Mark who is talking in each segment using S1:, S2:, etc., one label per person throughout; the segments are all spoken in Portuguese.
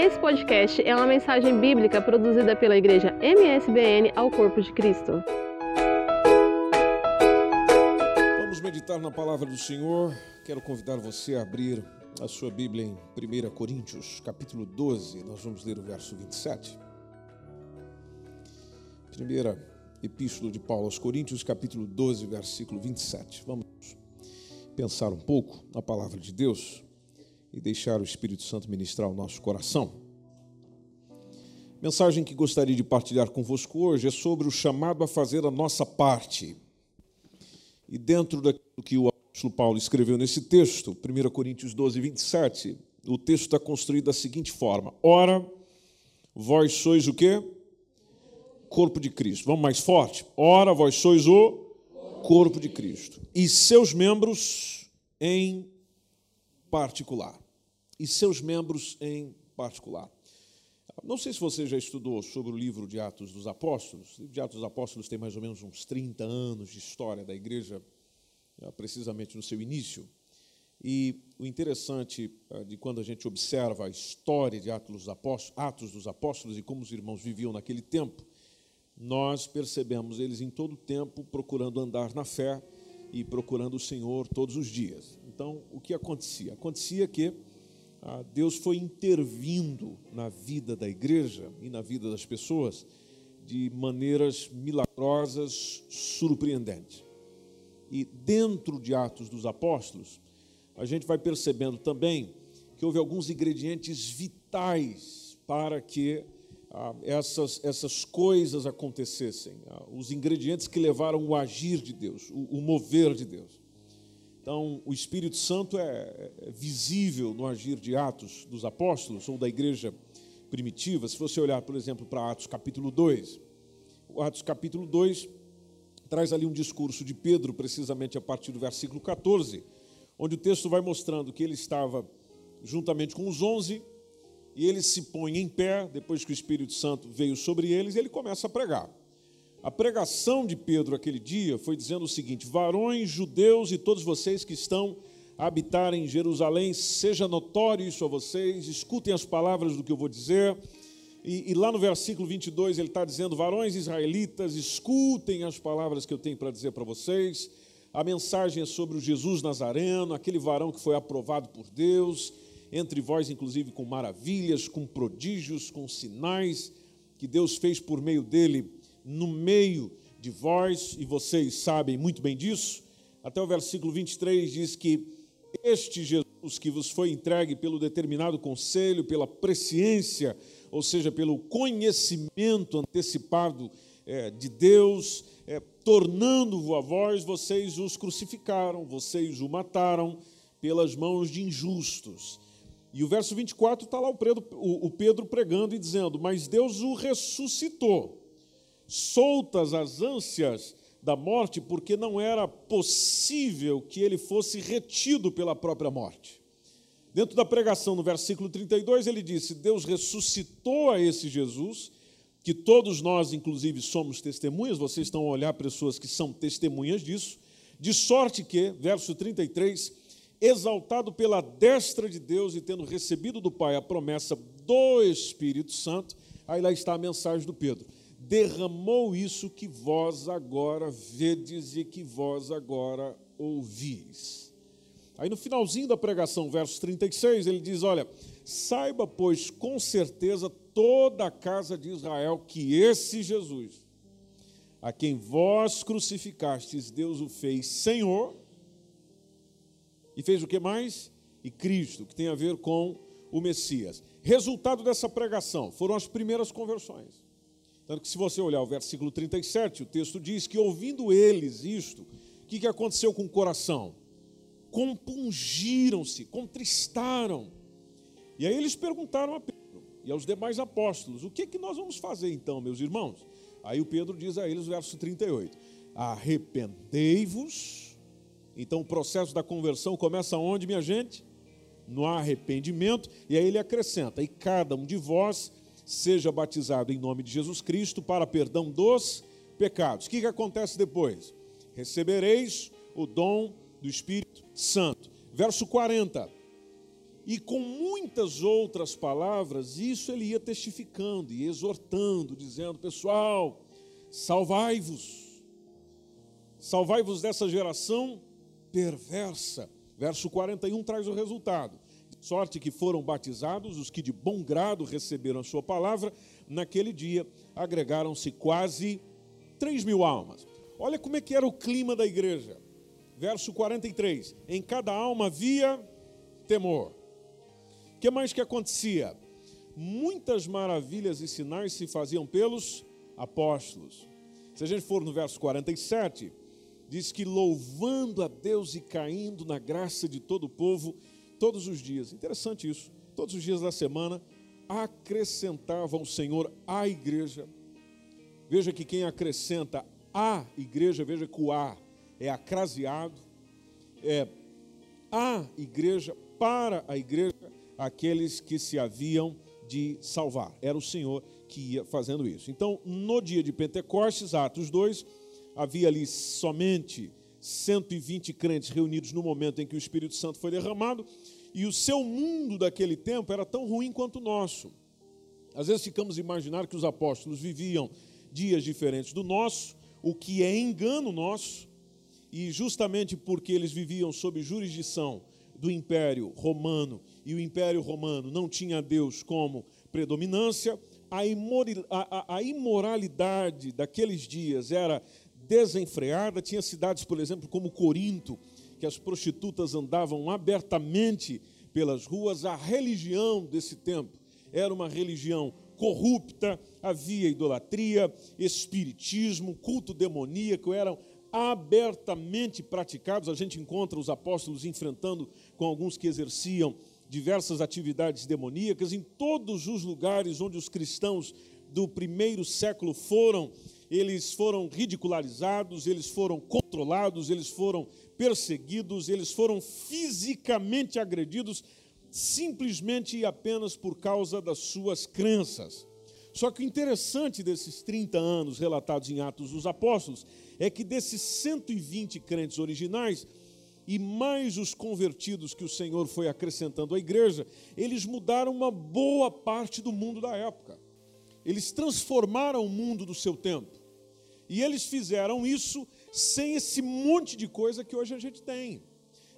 S1: Esse podcast é uma mensagem bíblica produzida pela igreja MSBN ao Corpo de Cristo.
S2: Vamos meditar na palavra do Senhor. Quero convidar você a abrir a sua Bíblia em 1 Coríntios, capítulo 12. Nós vamos ler o verso 27. Primeira Epístola de Paulo aos Coríntios, capítulo 12, versículo 27. Vamos pensar um pouco na palavra de Deus e deixar o Espírito Santo ministrar o nosso coração. Mensagem que gostaria de partilhar convosco hoje é sobre o chamado a fazer a nossa parte. E dentro daquilo que o apóstolo Paulo escreveu nesse texto, 1 Coríntios 12, 27, o texto está construído da seguinte forma: Ora, vós sois o quê? Corpo de Cristo. Vamos mais forte? Ora, vós sois o corpo de Cristo e seus membros em particular. E seus membros em particular. Não sei se você já estudou sobre o livro de Atos dos Apóstolos. O livro de Atos dos Apóstolos tem mais ou menos uns 30 anos de história da igreja, eh, precisamente no seu início. E o interessante eh, de quando a gente observa a história de Atos dos Apóstolos, Atos dos Apóstolos e como os irmãos viviam naquele tempo, nós percebemos eles em todo o tempo procurando andar na fé e procurando o Senhor todos os dias. Então, o que acontecia? Acontecia que Deus foi intervindo na vida da igreja e na vida das pessoas de maneiras milagrosas, surpreendentes. E dentro de Atos dos Apóstolos, a gente vai percebendo também que houve alguns ingredientes vitais para que ah, essas, essas coisas acontecessem, ah, os ingredientes que levaram o agir de Deus, o, o mover de Deus. Então, o Espírito Santo é, é visível no agir de Atos dos Apóstolos ou da igreja primitiva. Se você olhar, por exemplo, para Atos capítulo 2, o Atos capítulo 2 traz ali um discurso de Pedro, precisamente a partir do versículo 14, onde o texto vai mostrando que ele estava juntamente com os onze e ele se põe em pé, depois que o Espírito Santo veio sobre eles, e ele começa a pregar. A pregação de Pedro aquele dia foi dizendo o seguinte: Varões, judeus e todos vocês que estão a habitar em Jerusalém, seja notório isso a vocês, escutem as palavras do que eu vou dizer. E, e lá no versículo 22 ele está dizendo: Varões israelitas, escutem as palavras que eu tenho para dizer para vocês. A mensagem é sobre o Jesus Nazareno, aquele varão que foi aprovado por Deus entre vós, inclusive, com maravilhas, com prodígios, com sinais que Deus fez por meio dele no meio de vós, e vocês sabem muito bem disso. Até o versículo 23 diz que este Jesus que vos foi entregue pelo determinado conselho, pela presciência, ou seja, pelo conhecimento antecipado é, de Deus, é, tornando-vos a vós, vocês os crucificaram, vocês o mataram pelas mãos de injustos. E o verso 24 está lá o Pedro, o Pedro pregando e dizendo: Mas Deus o ressuscitou, soltas as ânsias da morte, porque não era possível que ele fosse retido pela própria morte. Dentro da pregação, no versículo 32, ele disse: Deus ressuscitou a esse Jesus, que todos nós, inclusive, somos testemunhas, vocês estão a olhar pessoas que são testemunhas disso, de sorte que, verso 33, exaltado pela destra de Deus e tendo recebido do Pai a promessa do Espírito Santo, aí lá está a mensagem do Pedro. Derramou isso que vós agora vedes e que vós agora ouvis. Aí no finalzinho da pregação, verso 36, ele diz: Olha, saiba, pois, com certeza toda a casa de Israel que esse Jesus, a quem vós crucificastes, Deus o fez Senhor e fez o que mais? E Cristo, que tem a ver com o Messias. Resultado dessa pregação foram as primeiras conversões. Tanto que, se você olhar o versículo 37, o texto diz que, ouvindo eles isto, o que, que aconteceu com o coração? Compungiram-se, contristaram. E aí eles perguntaram a Pedro e aos demais apóstolos: o que, que nós vamos fazer então, meus irmãos? Aí o Pedro diz a eles, verso 38, arrependei-vos então o processo da conversão começa onde, minha gente? No arrependimento, e aí ele acrescenta: e cada um de vós seja batizado em nome de Jesus Cristo para perdão dos pecados. O que, que acontece depois? Recebereis o dom do Espírito Santo. Verso 40. E com muitas outras palavras, isso ele ia testificando e exortando, dizendo: pessoal, salvai-vos, salvai-vos dessa geração perversa. Verso 41 traz o resultado. Sorte que foram batizados os que de bom grado receberam a sua palavra, naquele dia agregaram-se quase 3 mil almas. Olha como é que era o clima da igreja. Verso 43: Em cada alma havia temor. O que mais que acontecia? Muitas maravilhas e sinais se faziam pelos apóstolos. Se a gente for no verso 47, diz que louvando a Deus e caindo na graça de todo o povo, todos os dias. Interessante isso. Todos os dias da semana acrescentava o Senhor à igreja. Veja que quem acrescenta a igreja, veja que o a é acraseado, é a igreja, para a igreja, aqueles que se haviam de salvar. Era o Senhor que ia fazendo isso. Então, no dia de Pentecostes, Atos 2, havia ali somente 120 crentes reunidos no momento em que o Espírito Santo foi derramado, e o seu mundo daquele tempo era tão ruim quanto o nosso. Às vezes ficamos imaginar que os apóstolos viviam dias diferentes do nosso, o que é engano nosso, e justamente porque eles viviam sob jurisdição do Império Romano e o Império Romano não tinha Deus como predominância, a imoralidade daqueles dias era desenfreada. Tinha cidades, por exemplo, como Corinto, que as prostitutas andavam abertamente pelas ruas. A religião desse tempo era uma religião corrupta, havia idolatria, espiritismo, culto demoníaco, eram abertamente praticados. A gente encontra os apóstolos enfrentando com alguns que exerciam diversas atividades demoníacas em todos os lugares onde os cristãos do primeiro século foram eles foram ridicularizados, eles foram controlados, eles foram perseguidos, eles foram fisicamente agredidos, simplesmente e apenas por causa das suas crenças. Só que o interessante desses 30 anos relatados em Atos dos Apóstolos é que desses 120 crentes originais, e mais os convertidos que o Senhor foi acrescentando à igreja, eles mudaram uma boa parte do mundo da época. Eles transformaram o mundo do seu tempo. E eles fizeram isso sem esse monte de coisa que hoje a gente tem,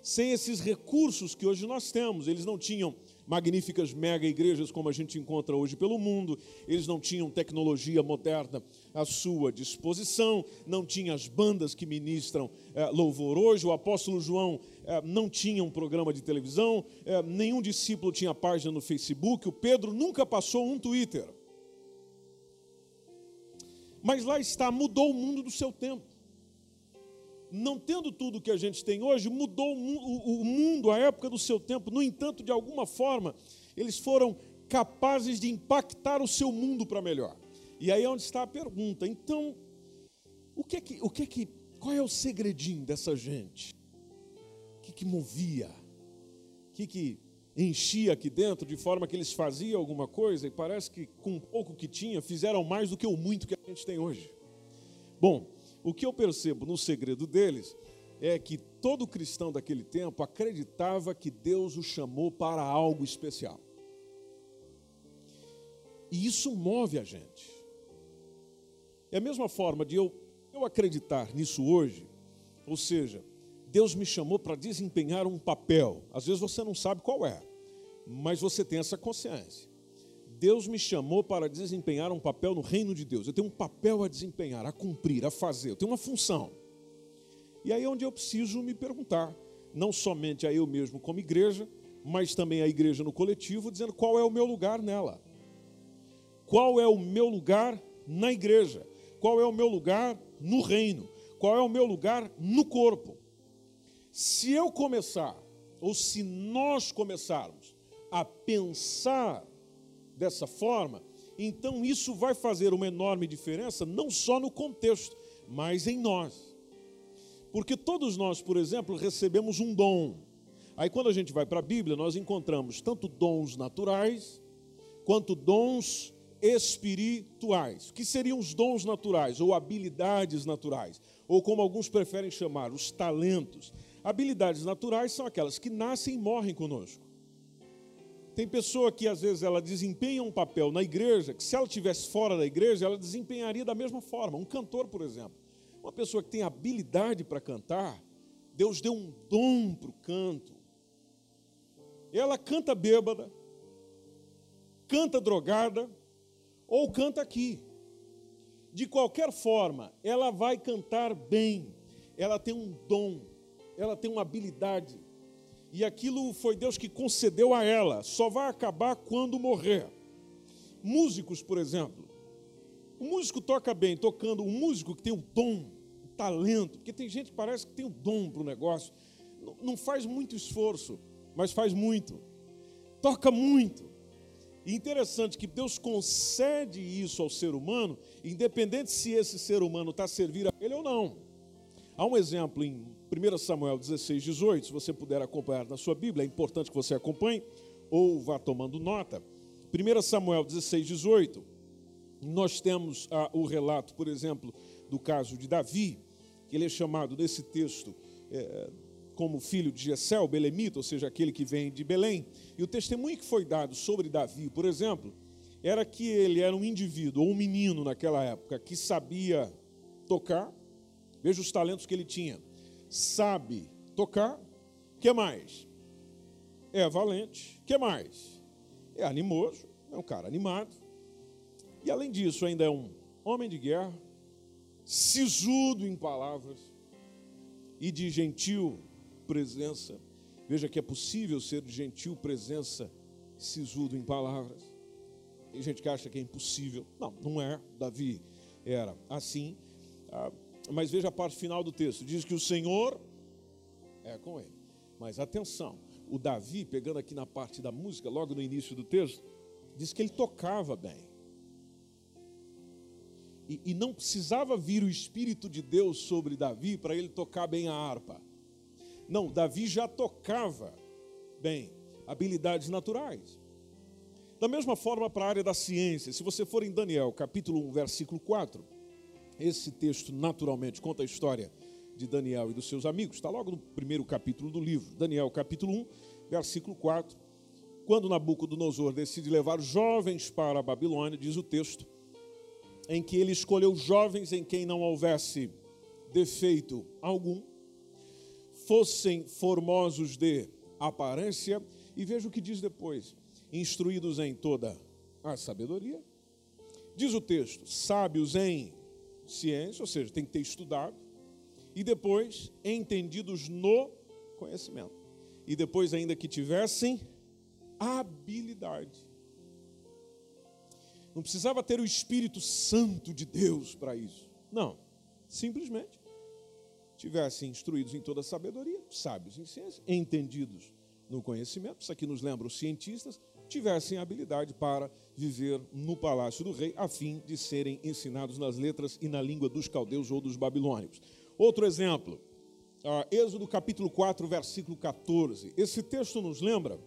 S2: sem esses recursos que hoje nós temos. Eles não tinham magníficas mega igrejas como a gente encontra hoje pelo mundo, eles não tinham tecnologia moderna à sua disposição, não tinham as bandas que ministram é, louvor hoje. O apóstolo João é, não tinha um programa de televisão, é, nenhum discípulo tinha página no Facebook, o Pedro nunca passou um Twitter. Mas lá está, mudou o mundo do seu tempo. Não tendo tudo que a gente tem hoje, mudou o mundo, a época do seu tempo. No entanto, de alguma forma, eles foram capazes de impactar o seu mundo para melhor. E aí é onde está a pergunta. Então, o que é que, o que, é que qual é o segredinho dessa gente? O que, que movia? O que, que enchia aqui dentro de forma que eles faziam alguma coisa e parece que com o pouco que tinha fizeram mais do que o muito que a gente tem hoje. Bom, o que eu percebo no segredo deles é que todo cristão daquele tempo acreditava que Deus o chamou para algo especial. E isso move a gente. É a mesma forma de eu, eu acreditar nisso hoje, ou seja, Deus me chamou para desempenhar um papel. Às vezes você não sabe qual é, mas você tem essa consciência. Deus me chamou para desempenhar um papel no reino de Deus. Eu tenho um papel a desempenhar, a cumprir, a fazer. Eu tenho uma função. E aí é onde eu preciso me perguntar, não somente a eu mesmo como igreja, mas também a igreja no coletivo, dizendo qual é o meu lugar nela. Qual é o meu lugar na igreja? Qual é o meu lugar no reino? Qual é o meu lugar no corpo? Se eu começar, ou se nós começarmos a pensar dessa forma, então isso vai fazer uma enorme diferença, não só no contexto, mas em nós. Porque todos nós, por exemplo, recebemos um dom. Aí quando a gente vai para a Bíblia, nós encontramos tanto dons naturais, quanto dons espirituais. O que seriam os dons naturais ou habilidades naturais? Ou como alguns preferem chamar, os talentos. Habilidades naturais são aquelas que nascem e morrem conosco. Tem pessoa que às vezes ela desempenha um papel na igreja, que se ela estivesse fora da igreja, ela desempenharia da mesma forma. Um cantor, por exemplo. Uma pessoa que tem habilidade para cantar, Deus deu um dom para o canto. Ela canta bêbada, canta drogada, ou canta aqui. De qualquer forma, ela vai cantar bem. Ela tem um dom, ela tem uma habilidade e aquilo foi Deus que concedeu a ela, só vai acabar quando morrer. Músicos, por exemplo. O músico toca bem, tocando, um músico que tem um dom, um talento, porque tem gente que parece que tem um dom para o negócio, não faz muito esforço, mas faz muito, toca muito. E interessante que Deus concede isso ao ser humano, independente se esse ser humano está a servir a ele ou não. Há um exemplo em 1 Samuel 16, 18, se você puder acompanhar na sua Bíblia, é importante que você acompanhe ou vá tomando nota. 1 Samuel 16, 18, nós temos ah, o relato, por exemplo, do caso de Davi, que ele é chamado nesse texto é, como filho de Jessel, belemita, ou seja, aquele que vem de Belém. E o testemunho que foi dado sobre Davi, por exemplo, era que ele era um indivíduo, ou um menino naquela época, que sabia tocar, veja os talentos que ele tinha sabe tocar. que mais? É valente. que mais? É animoso, é um cara animado. E além disso, ainda é um homem de guerra, sisudo em palavras e de gentil presença. Veja que é possível ser de gentil presença, sisudo em palavras. Tem gente que acha que é impossível. Não, não é. Davi era assim. Ah, mas veja a parte final do texto: diz que o Senhor é com ele. Mas atenção, o Davi, pegando aqui na parte da música, logo no início do texto, diz que ele tocava bem. E, e não precisava vir o Espírito de Deus sobre Davi para ele tocar bem a harpa. Não, Davi já tocava bem, habilidades naturais. Da mesma forma para a área da ciência, se você for em Daniel, capítulo 1, versículo 4, esse texto, naturalmente, conta a história de Daniel e dos seus amigos. Está logo no primeiro capítulo do livro. Daniel, capítulo 1, versículo 4. Quando Nabucodonosor decide levar jovens para a Babilônia, diz o texto, em que ele escolheu jovens em quem não houvesse defeito algum, fossem formosos de aparência, e veja o que diz depois: instruídos em toda a sabedoria. Diz o texto: sábios em ciência, ou seja, tem que ter estudado, e depois entendidos no conhecimento. E depois, ainda que tivessem habilidade. Não precisava ter o Espírito Santo de Deus para isso. Não. Simplesmente tivessem instruídos em toda a sabedoria, sábios em ciência, entendidos no conhecimento. Isso aqui nos lembra os cientistas, tivessem habilidade para viver no palácio do rei, a fim de serem ensinados nas letras e na língua dos caldeus ou dos babilônicos. Outro exemplo, Êxodo capítulo 4, versículo 14. Esse texto nos lembra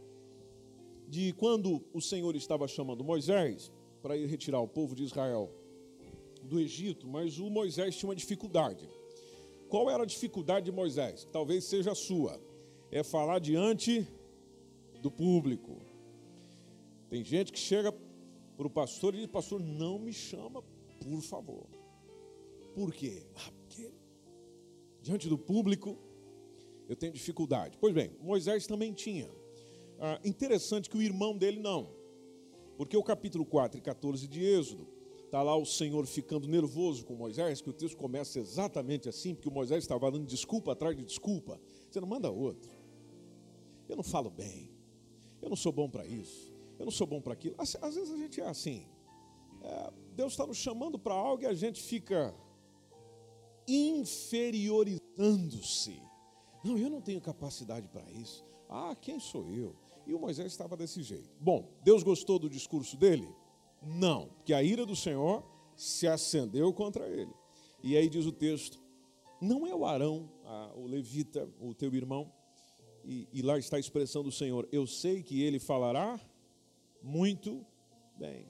S2: de quando o Senhor estava chamando Moisés para ir retirar o povo de Israel do Egito, mas o Moisés tinha uma dificuldade. Qual era a dificuldade de Moisés? Talvez seja a sua. É falar diante do público. Tem gente que chega para o pastor e diz: Pastor, não me chama, por favor. Por quê? Ah, porque diante do público eu tenho dificuldade. Pois bem, Moisés também tinha. Ah, interessante que o irmão dele não. Porque o capítulo 4 e 14 de Êxodo, está lá o Senhor ficando nervoso com Moisés, que o texto começa exatamente assim, porque o Moisés estava dando desculpa atrás de desculpa. Você não manda outro. Eu não falo bem. Eu não sou bom para isso eu não sou bom para aquilo. Às, às, vezes a gente é assim. É, Deus está nos chamando para algo e a gente fica inferiorizando-se. Não, eu não tenho capacidade para isso. Ah, quem sou eu? E o Moisés estava desse jeito. Bom, Deus gostou do discurso dele? Não, porque a ira do Senhor se acendeu contra ele. E aí diz o texto: não é o Arão, o levita, o teu irmão, e, e lá está a expressão do Senhor: eu sei que ele falará muito bem.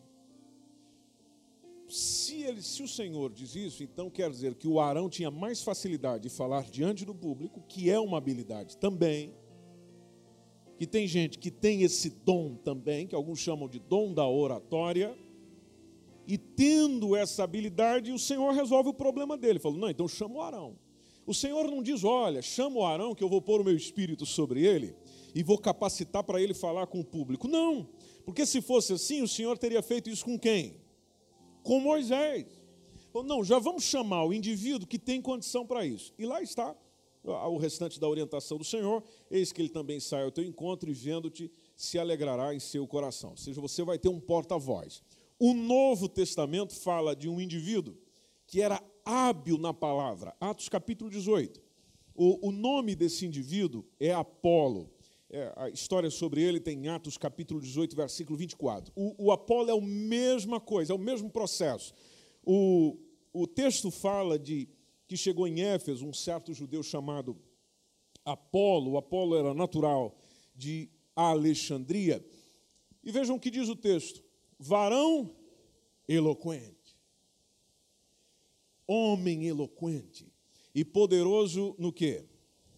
S2: Se, ele, se o Senhor diz isso, então quer dizer que o Arão tinha mais facilidade de falar diante do público, que é uma habilidade também, que tem gente que tem esse dom também, que alguns chamam de dom da oratória, e tendo essa habilidade, o Senhor resolve o problema dele. Falou: não, então chama o Arão. O Senhor não diz: olha, chama o Arão que eu vou pôr o meu espírito sobre ele e vou capacitar para ele falar com o público. Não, porque se fosse assim, o Senhor teria feito isso com quem? Com Moisés. Falou, não, já vamos chamar o indivíduo que tem condição para isso. E lá está o restante da orientação do Senhor, eis que ele também sai ao teu encontro e vendo-te se alegrará em seu coração. Ou seja, você vai ter um porta-voz. O Novo Testamento fala de um indivíduo que era hábil na palavra. Atos capítulo 18. O, o nome desse indivíduo é Apolo. É, a história sobre ele tem em Atos capítulo 18, versículo 24. O, o Apolo é a mesma coisa, é o mesmo processo. O, o texto fala de que chegou em Éfeso um certo judeu chamado Apolo. O Apolo era natural de Alexandria. E vejam o que diz o texto: varão eloquente, homem eloquente e poderoso no que?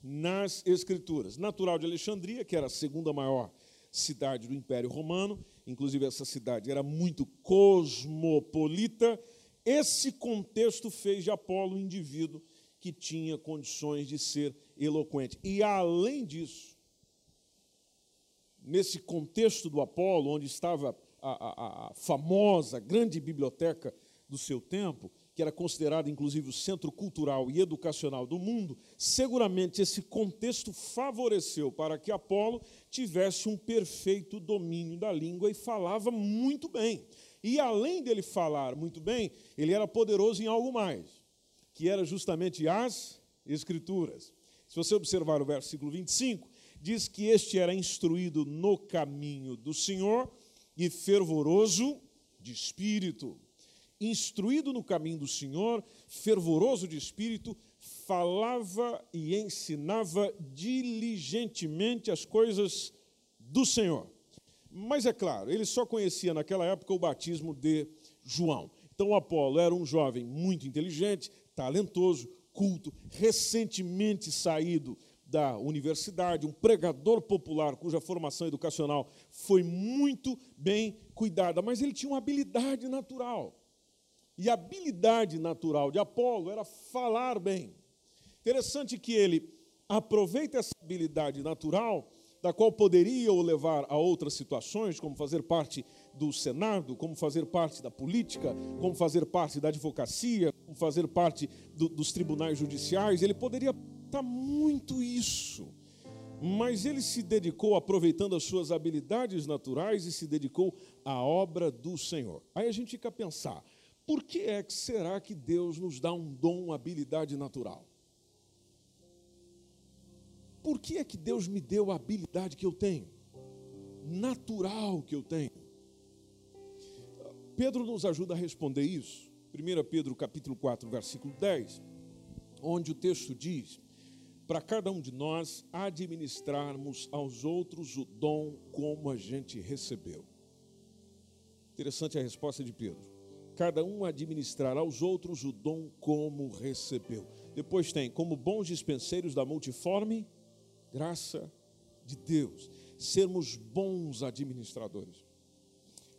S2: Nas Escrituras. Natural de Alexandria, que era a segunda maior cidade do Império Romano, inclusive essa cidade era muito cosmopolita. Esse contexto fez de Apolo um indivíduo que tinha condições de ser eloquente. E além disso, nesse contexto do Apolo, onde estava a, a, a famosa, grande biblioteca do seu tempo, que era considerada inclusive o centro cultural e educacional do mundo, seguramente esse contexto favoreceu para que Apolo tivesse um perfeito domínio da língua e falava muito bem. E além dele falar muito bem, ele era poderoso em algo mais, que era justamente as Escrituras. Se você observar o versículo 25, diz que este era instruído no caminho do Senhor e fervoroso de espírito. Instruído no caminho do Senhor, fervoroso de espírito, falava e ensinava diligentemente as coisas do Senhor. Mas é claro, ele só conhecia naquela época o batismo de João. Então Apolo era um jovem muito inteligente, talentoso, culto, recentemente saído da universidade, um pregador popular cuja formação educacional foi muito bem cuidada, mas ele tinha uma habilidade natural. E a habilidade natural de Apolo era falar bem. Interessante que ele aproveita essa habilidade natural, da qual poderia o levar a outras situações, como fazer parte do Senado, como fazer parte da política, como fazer parte da advocacia, como fazer parte do, dos tribunais judiciais. Ele poderia muito isso. Mas ele se dedicou, aproveitando as suas habilidades naturais, e se dedicou à obra do Senhor. Aí a gente fica a pensar: por que é que será que Deus nos dá um dom, uma habilidade natural? Por que é que Deus me deu a habilidade que eu tenho? Natural que eu tenho. Pedro nos ajuda a responder isso. 1 Pedro capítulo 4, versículo 10, onde o texto diz: para cada um de nós administrarmos aos outros o dom como a gente recebeu. Interessante a resposta de Pedro. Cada um administrar aos outros o dom como recebeu. Depois tem, como bons dispenseiros da multiforme graça de Deus, sermos bons administradores.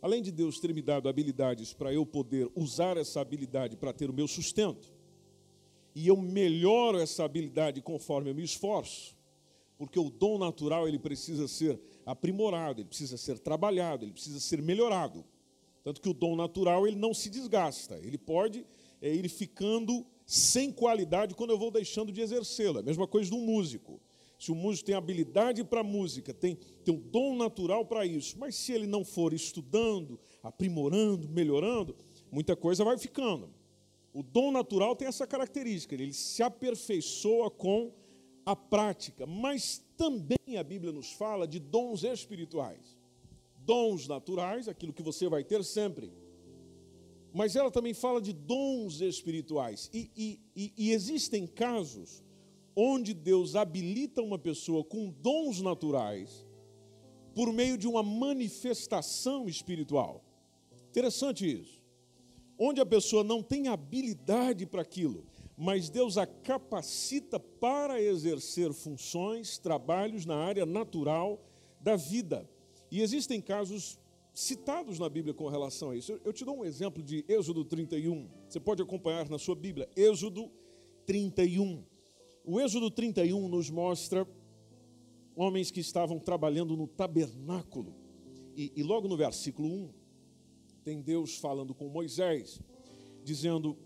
S2: Além de Deus ter me dado habilidades para eu poder usar essa habilidade para ter o meu sustento, e eu melhoro essa habilidade conforme eu me esforço, porque o dom natural ele precisa ser aprimorado, ele precisa ser trabalhado, ele precisa ser melhorado. Tanto que o dom natural ele não se desgasta, ele pode é, ir ficando sem qualidade quando eu vou deixando de exercê-lo. É a mesma coisa um músico. Se o músico tem habilidade para música, tem, tem um dom natural para isso, mas se ele não for estudando, aprimorando, melhorando, muita coisa vai ficando. O dom natural tem essa característica, ele se aperfeiçoa com a prática, mas também a Bíblia nos fala de dons espirituais. Dons naturais, aquilo que você vai ter sempre. Mas ela também fala de dons espirituais. E, e, e, e existem casos onde Deus habilita uma pessoa com dons naturais por meio de uma manifestação espiritual. Interessante isso onde a pessoa não tem habilidade para aquilo, mas Deus a capacita para exercer funções, trabalhos na área natural da vida. E existem casos citados na Bíblia com relação a isso. Eu te dou um exemplo de Êxodo 31. Você pode acompanhar na sua Bíblia. Êxodo 31. O Êxodo 31 nos mostra homens que estavam trabalhando no tabernáculo. E, e logo no versículo 1, tem Deus falando com Moisés, dizendo: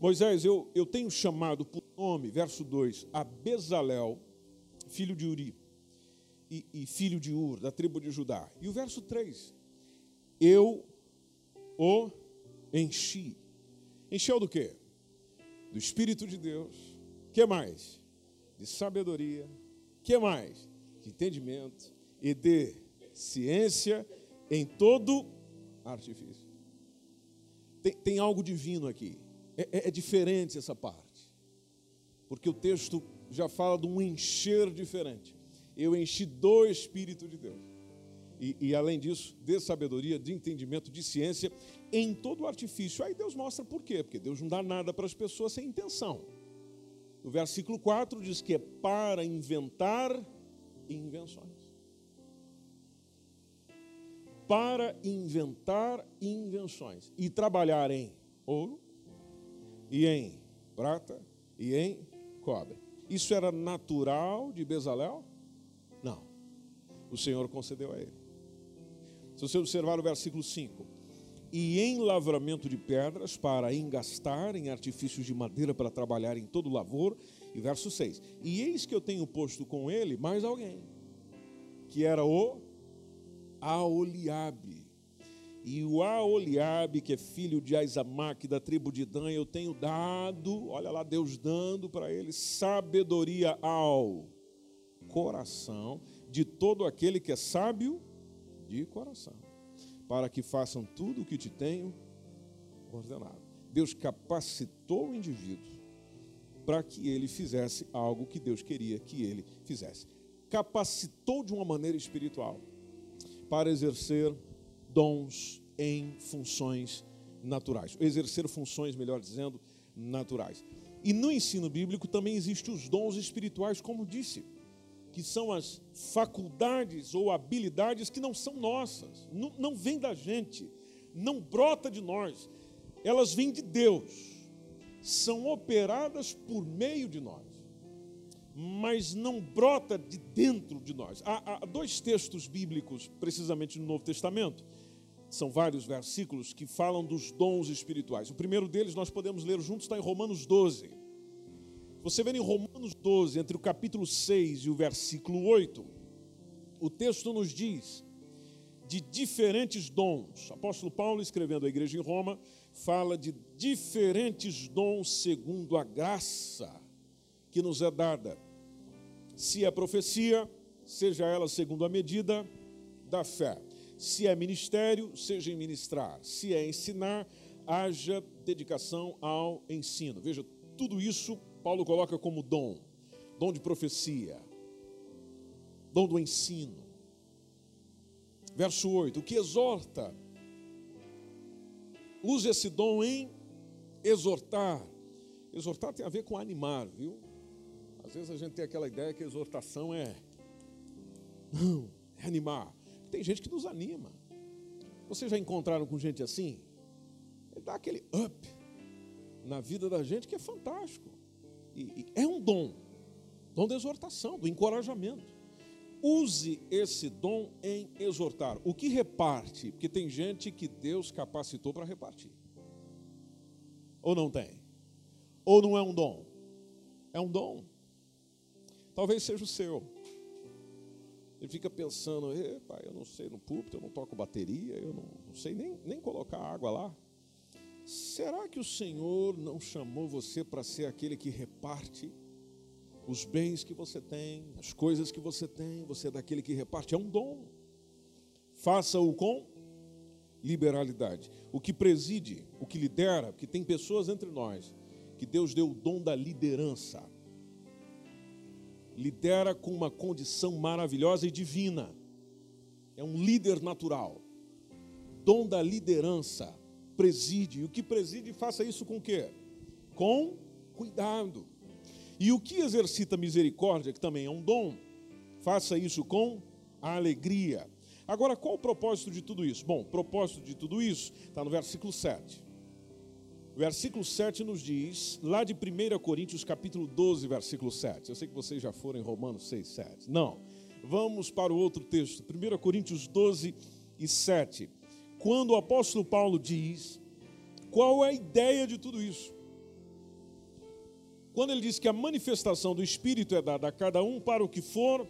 S2: Moisés, eu, eu tenho chamado por nome, verso 2, a Bezalel, filho de Uri, e, e filho de Ur, da tribo de Judá. E o verso 3, eu o enchi. Encheu do quê? Do Espírito de Deus. que mais? De sabedoria. que mais? De entendimento e de ciência em todo artifício. Tem, tem algo divino aqui. É, é, é diferente essa parte. Porque o texto já fala de um encher diferente. Eu enchi do Espírito de Deus. E, e, além disso, de sabedoria, de entendimento, de ciência, em todo o artifício. Aí Deus mostra por quê? Porque Deus não dá nada para as pessoas sem intenção. O versículo 4 diz que é para inventar invenções para inventar invenções e trabalhar em ouro e em prata e em cobre. Isso era natural de Bezalel? Não. O Senhor concedeu a ele. Se você observar o versículo 5, e em lavramento de pedras para engastar, em artifícios de madeira para trabalhar em todo lavor. E verso 6: E eis que eu tenho posto com ele mais alguém, que era o Aoliabe. E o Aoliabe, que é filho de Aizamaque, da tribo de Dan, eu tenho dado, olha lá, Deus dando para ele sabedoria ao coração de todo aquele que é sábio de coração, para que façam tudo o que te tenho ordenado. Deus capacitou o indivíduo para que ele fizesse algo que Deus queria que ele fizesse. Capacitou de uma maneira espiritual para exercer dons em funções naturais. Exercer funções, melhor dizendo, naturais. E no ensino bíblico também existem os dons espirituais, como disse, que são as faculdades ou habilidades que não são nossas, não, não vêm da gente, não brota de nós, elas vêm de Deus, são operadas por meio de nós mas não brota de dentro de nós. Há, há, dois textos bíblicos, precisamente no Novo Testamento, são vários versículos que falam dos dons espirituais. O primeiro deles nós podemos ler juntos, está em Romanos 12. Você vê em Romanos 12, entre o capítulo 6 e o versículo 8, o texto nos diz de diferentes dons. O apóstolo Paulo, escrevendo à igreja em Roma, fala de diferentes dons segundo a graça que nos é dada se é profecia, seja ela segundo a medida da fé. Se é ministério, seja em ministrar. Se é ensinar, haja dedicação ao ensino. Veja, tudo isso Paulo coloca como dom: dom de profecia, dom do ensino. Verso 8: o que exorta, use esse dom em exortar. Exortar tem a ver com animar, viu? Às vezes a gente tem aquela ideia que exortação é. Não, é animar. Tem gente que nos anima. Vocês já encontraram com gente assim? Ele dá aquele up na vida da gente que é fantástico. É um dom. Dom da exortação, do encorajamento. Use esse dom em exortar. O que reparte? Porque tem gente que Deus capacitou para repartir. Ou não tem? Ou não é um dom? É um dom. Talvez seja o seu. Ele fica pensando, eu não sei no púlpito, eu não toco bateria, eu não, não sei nem, nem colocar água lá. Será que o Senhor não chamou você para ser aquele que reparte os bens que você tem, as coisas que você tem? Você é daquele que reparte, é um dom. Faça-o com liberalidade. O que preside, o que lidera, porque tem pessoas entre nós que Deus deu o dom da liderança lidera com uma condição maravilhosa e divina. É um líder natural. Dom da liderança. Preside. E o que preside, faça isso com o quê? Com cuidado. E o que exercita misericórdia, que também é um dom, faça isso com alegria. Agora, qual o propósito de tudo isso? Bom, o propósito de tudo isso está no versículo 7. O versículo 7 nos diz, lá de 1 Coríntios, capítulo 12, versículo 7. Eu sei que vocês já foram em Romanos 6, 7. Não. Vamos para o outro texto, 1 Coríntios 12 e 7. Quando o apóstolo Paulo diz qual é a ideia de tudo isso. Quando ele diz que a manifestação do Espírito é dada a cada um para o que for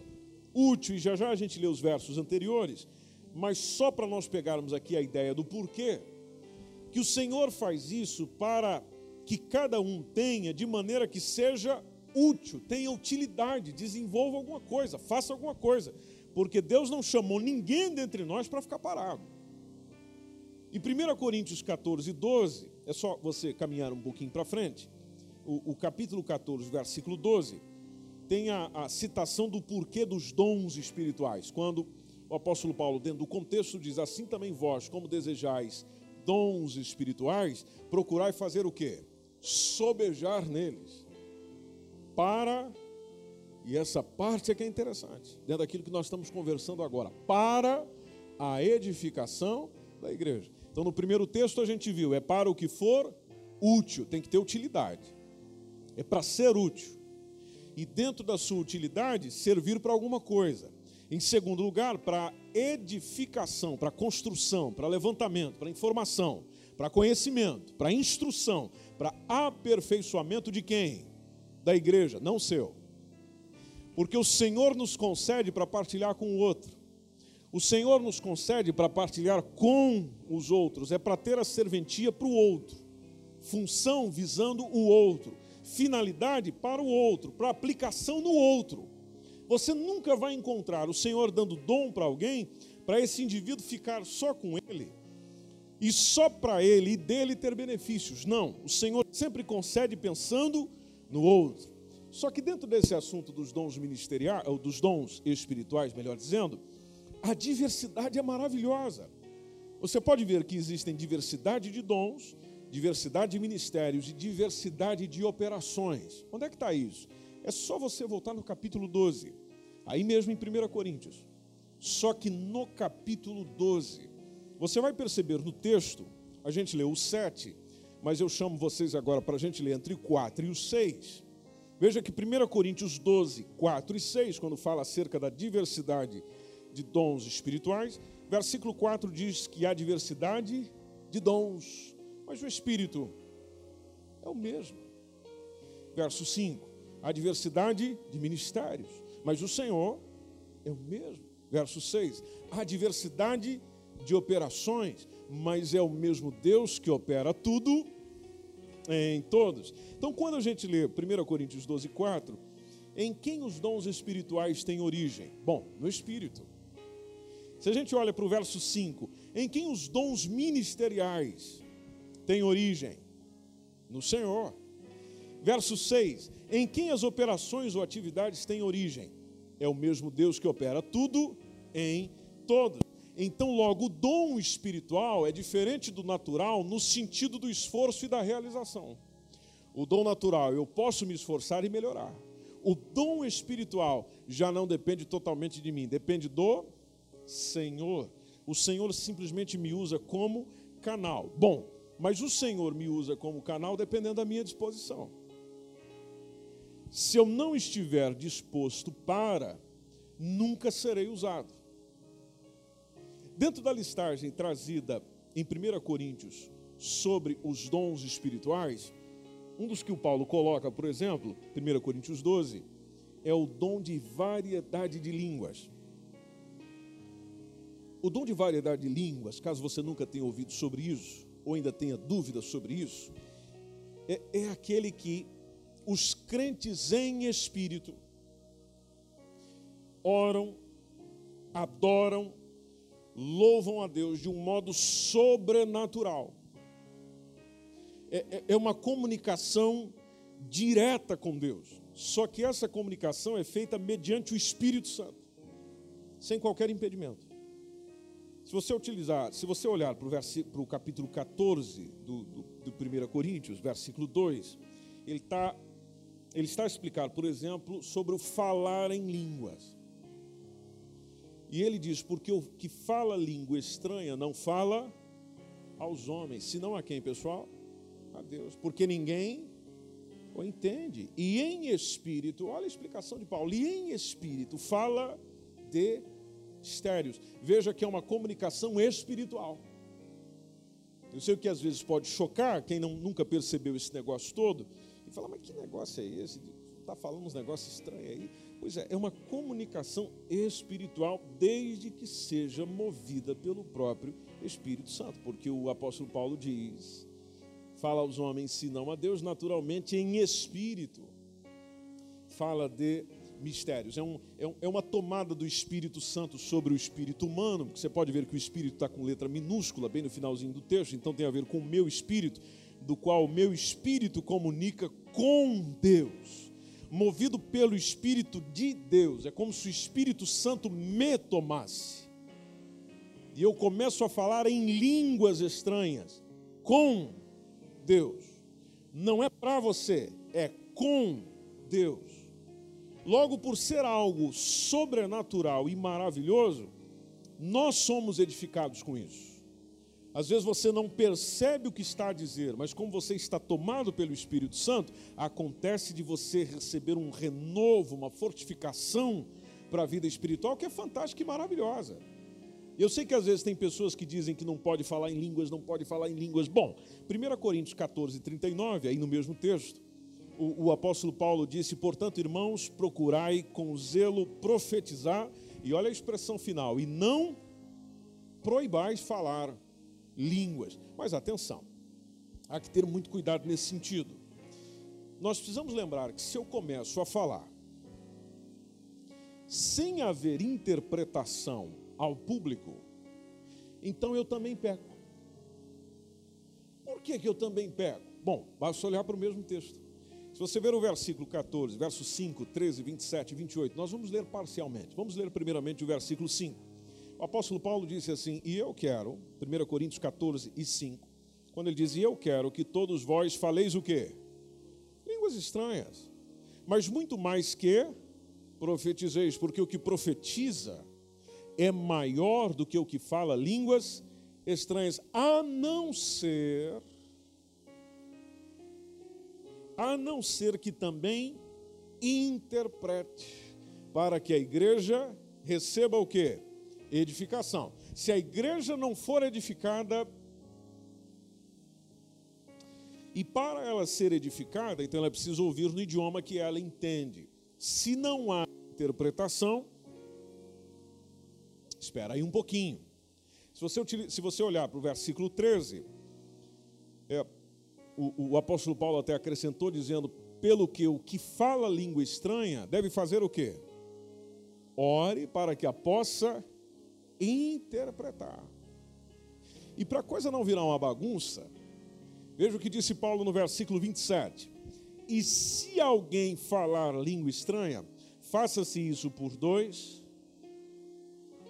S2: útil, e já já a gente lê os versos anteriores, mas só para nós pegarmos aqui a ideia do porquê, que o Senhor faz isso para que cada um tenha de maneira que seja útil, tenha utilidade, desenvolva alguma coisa, faça alguma coisa, porque Deus não chamou ninguém dentre nós para ficar parado. Em 1 Coríntios 14, 12, é só você caminhar um pouquinho para frente, o, o, capítulo 14, versículo 12, tem a, a citação do porquê dos dons espirituais, quando o apóstolo Paulo, dentro do contexto, diz: Assim também vós, como desejais dons espirituais, procurai fazer o quê? Sobejar neles. Para, e essa parte é que é interessante, dentro daquilo que nós estamos conversando agora, para a edificação da igreja. Então, no primeiro texto a gente viu, é para o que for útil, tem que ter utilidade. É para ser útil. E dentro da sua utilidade, servir para alguma coisa. Em segundo lugar, para edificação, para construção, para levantamento, para informação, para conhecimento, para instrução, para aperfeiçoamento de quem? Da igreja, não seu. Porque o Senhor nos concede para partilhar com o outro. O Senhor nos concede para partilhar com os outros, é para ter a serventia para o outro, função visando o outro, finalidade para o outro, para aplicação no outro. Você nunca vai encontrar o Senhor dando dom para alguém, para esse indivíduo ficar só com ele e só para ele e dele ter benefícios. Não, o Senhor sempre concede pensando no outro. Só que dentro desse assunto dos dons ministeriais, ou dos dons espirituais, melhor dizendo, a diversidade é maravilhosa. Você pode ver que existem diversidade de dons, diversidade de ministérios e diversidade de operações. Onde é que está isso? É só você voltar no capítulo 12, aí mesmo em 1 Coríntios. Só que no capítulo 12, você vai perceber no texto, a gente leu o 7, mas eu chamo vocês agora para a gente ler entre o 4 e o 6. Veja que 1 Coríntios 12, 4 e 6, quando fala acerca da diversidade de dons espirituais, versículo 4 diz que há diversidade de dons, mas o Espírito é o mesmo. Verso 5, há diversidade de ministérios, mas o Senhor é o mesmo. Verso 6, há diversidade de operações, mas é o mesmo Deus que opera tudo em todos. Então, quando a gente lê 1 Coríntios 12, 4, em quem os dons espirituais têm origem? Bom, no Espírito. Se a gente olha para o verso 5, em quem os dons ministeriais têm origem? No Senhor. Verso 6, em quem as operações ou atividades têm origem? É o mesmo Deus que opera tudo em todos. Então, logo, o dom espiritual é diferente do natural no sentido do esforço e da realização. O dom natural, eu posso me esforçar e melhorar. O dom espiritual já não depende totalmente de mim, depende do Senhor. O Senhor simplesmente me usa como canal. Bom, mas o Senhor me usa como canal dependendo da minha disposição. Se eu não estiver disposto para, nunca serei usado. Dentro da listagem trazida em 1 Coríntios sobre os dons espirituais, um dos que o Paulo coloca, por exemplo, 1 Coríntios 12, é o dom de variedade de línguas. O dom de variedade de línguas, caso você nunca tenha ouvido sobre isso, ou ainda tenha dúvidas sobre isso, é, é aquele que os crentes em espírito oram, adoram, louvam a Deus de um modo sobrenatural. É, é, é uma comunicação direta com Deus. Só que essa comunicação é feita mediante o Espírito Santo, sem qualquer impedimento. Se você utilizar, se você olhar para o, para o capítulo 14 do, do, do 1 Coríntios, versículo 2, ele, tá, ele está a explicar, por exemplo, sobre o falar em línguas. E ele diz: Porque o que fala língua estranha não fala aos homens, senão a quem, pessoal? A Deus. Porque ninguém o entende. E em espírito, olha a explicação de Paulo, e em espírito fala de mistérios. Veja que é uma comunicação espiritual. Eu sei que às vezes pode chocar quem não, nunca percebeu esse negócio todo e fala, mas que negócio é esse? Está falando uns negócios estranhos aí. Pois é, é uma comunicação espiritual, desde que seja movida pelo próprio Espírito Santo, porque o apóstolo Paulo diz: fala aos homens, senão a Deus, naturalmente em espírito. Fala de mistérios. É, um, é, é, uma tomada do Espírito Santo sobre o espírito humano, você pode ver que o espírito está com letra minúscula, bem no finalzinho do texto, então tem a ver com o meu espírito, do qual o meu espírito comunica com Deus. Movido pelo Espírito de Deus, é como se o Espírito Santo me tomasse. E eu começo a falar em línguas estranhas, com Deus. Não é para você, é com Deus. Logo, por ser algo sobrenatural e maravilhoso, nós somos edificados com isso. Às vezes você não percebe o que está a dizer, mas como você está tomado pelo Espírito Santo, acontece de você receber um renovo, uma fortificação para a vida espiritual que é fantástica e maravilhosa. Eu sei que às vezes tem pessoas que dizem que não pode falar em línguas, não pode falar em línguas. Bom, 1 Coríntios 14, 39, aí no mesmo texto, o, o apóstolo Paulo disse: portanto, irmãos, procurai com zelo profetizar, e olha a expressão final, e não proibais falar línguas. Mas atenção, há que ter muito cuidado nesse sentido. Nós precisamos lembrar que se eu começo a falar sem haver interpretação ao público, então eu também peco. Por que, que eu também peco? Bom, basta olhar para o mesmo texto. Se você ver o versículo 14, versos 5, 13, 27 e 28, nós vamos ler parcialmente. Vamos ler primeiramente o versículo 5. O apóstolo Paulo disse assim: E eu quero, 1 Coríntios 14 e 5, quando ele diz: E eu quero que todos vós faleis o quê? Línguas estranhas. Mas muito mais que profetizeis, porque o que profetiza é maior do que o que fala línguas estranhas, a não ser a não ser que também interprete, para que a igreja receba o que? Edificação. Se a igreja não for edificada, e para ela ser edificada, então ela precisa ouvir no idioma que ela entende. Se não há interpretação, espera aí um pouquinho. Se você, se você olhar para o versículo 13, é, o, o apóstolo Paulo até acrescentou dizendo: pelo que o que fala língua estranha deve fazer o quê? Ore para que a possa interpretar. E para a coisa não virar uma bagunça, veja o que disse Paulo no versículo 27. E se alguém falar língua estranha, faça-se isso por dois,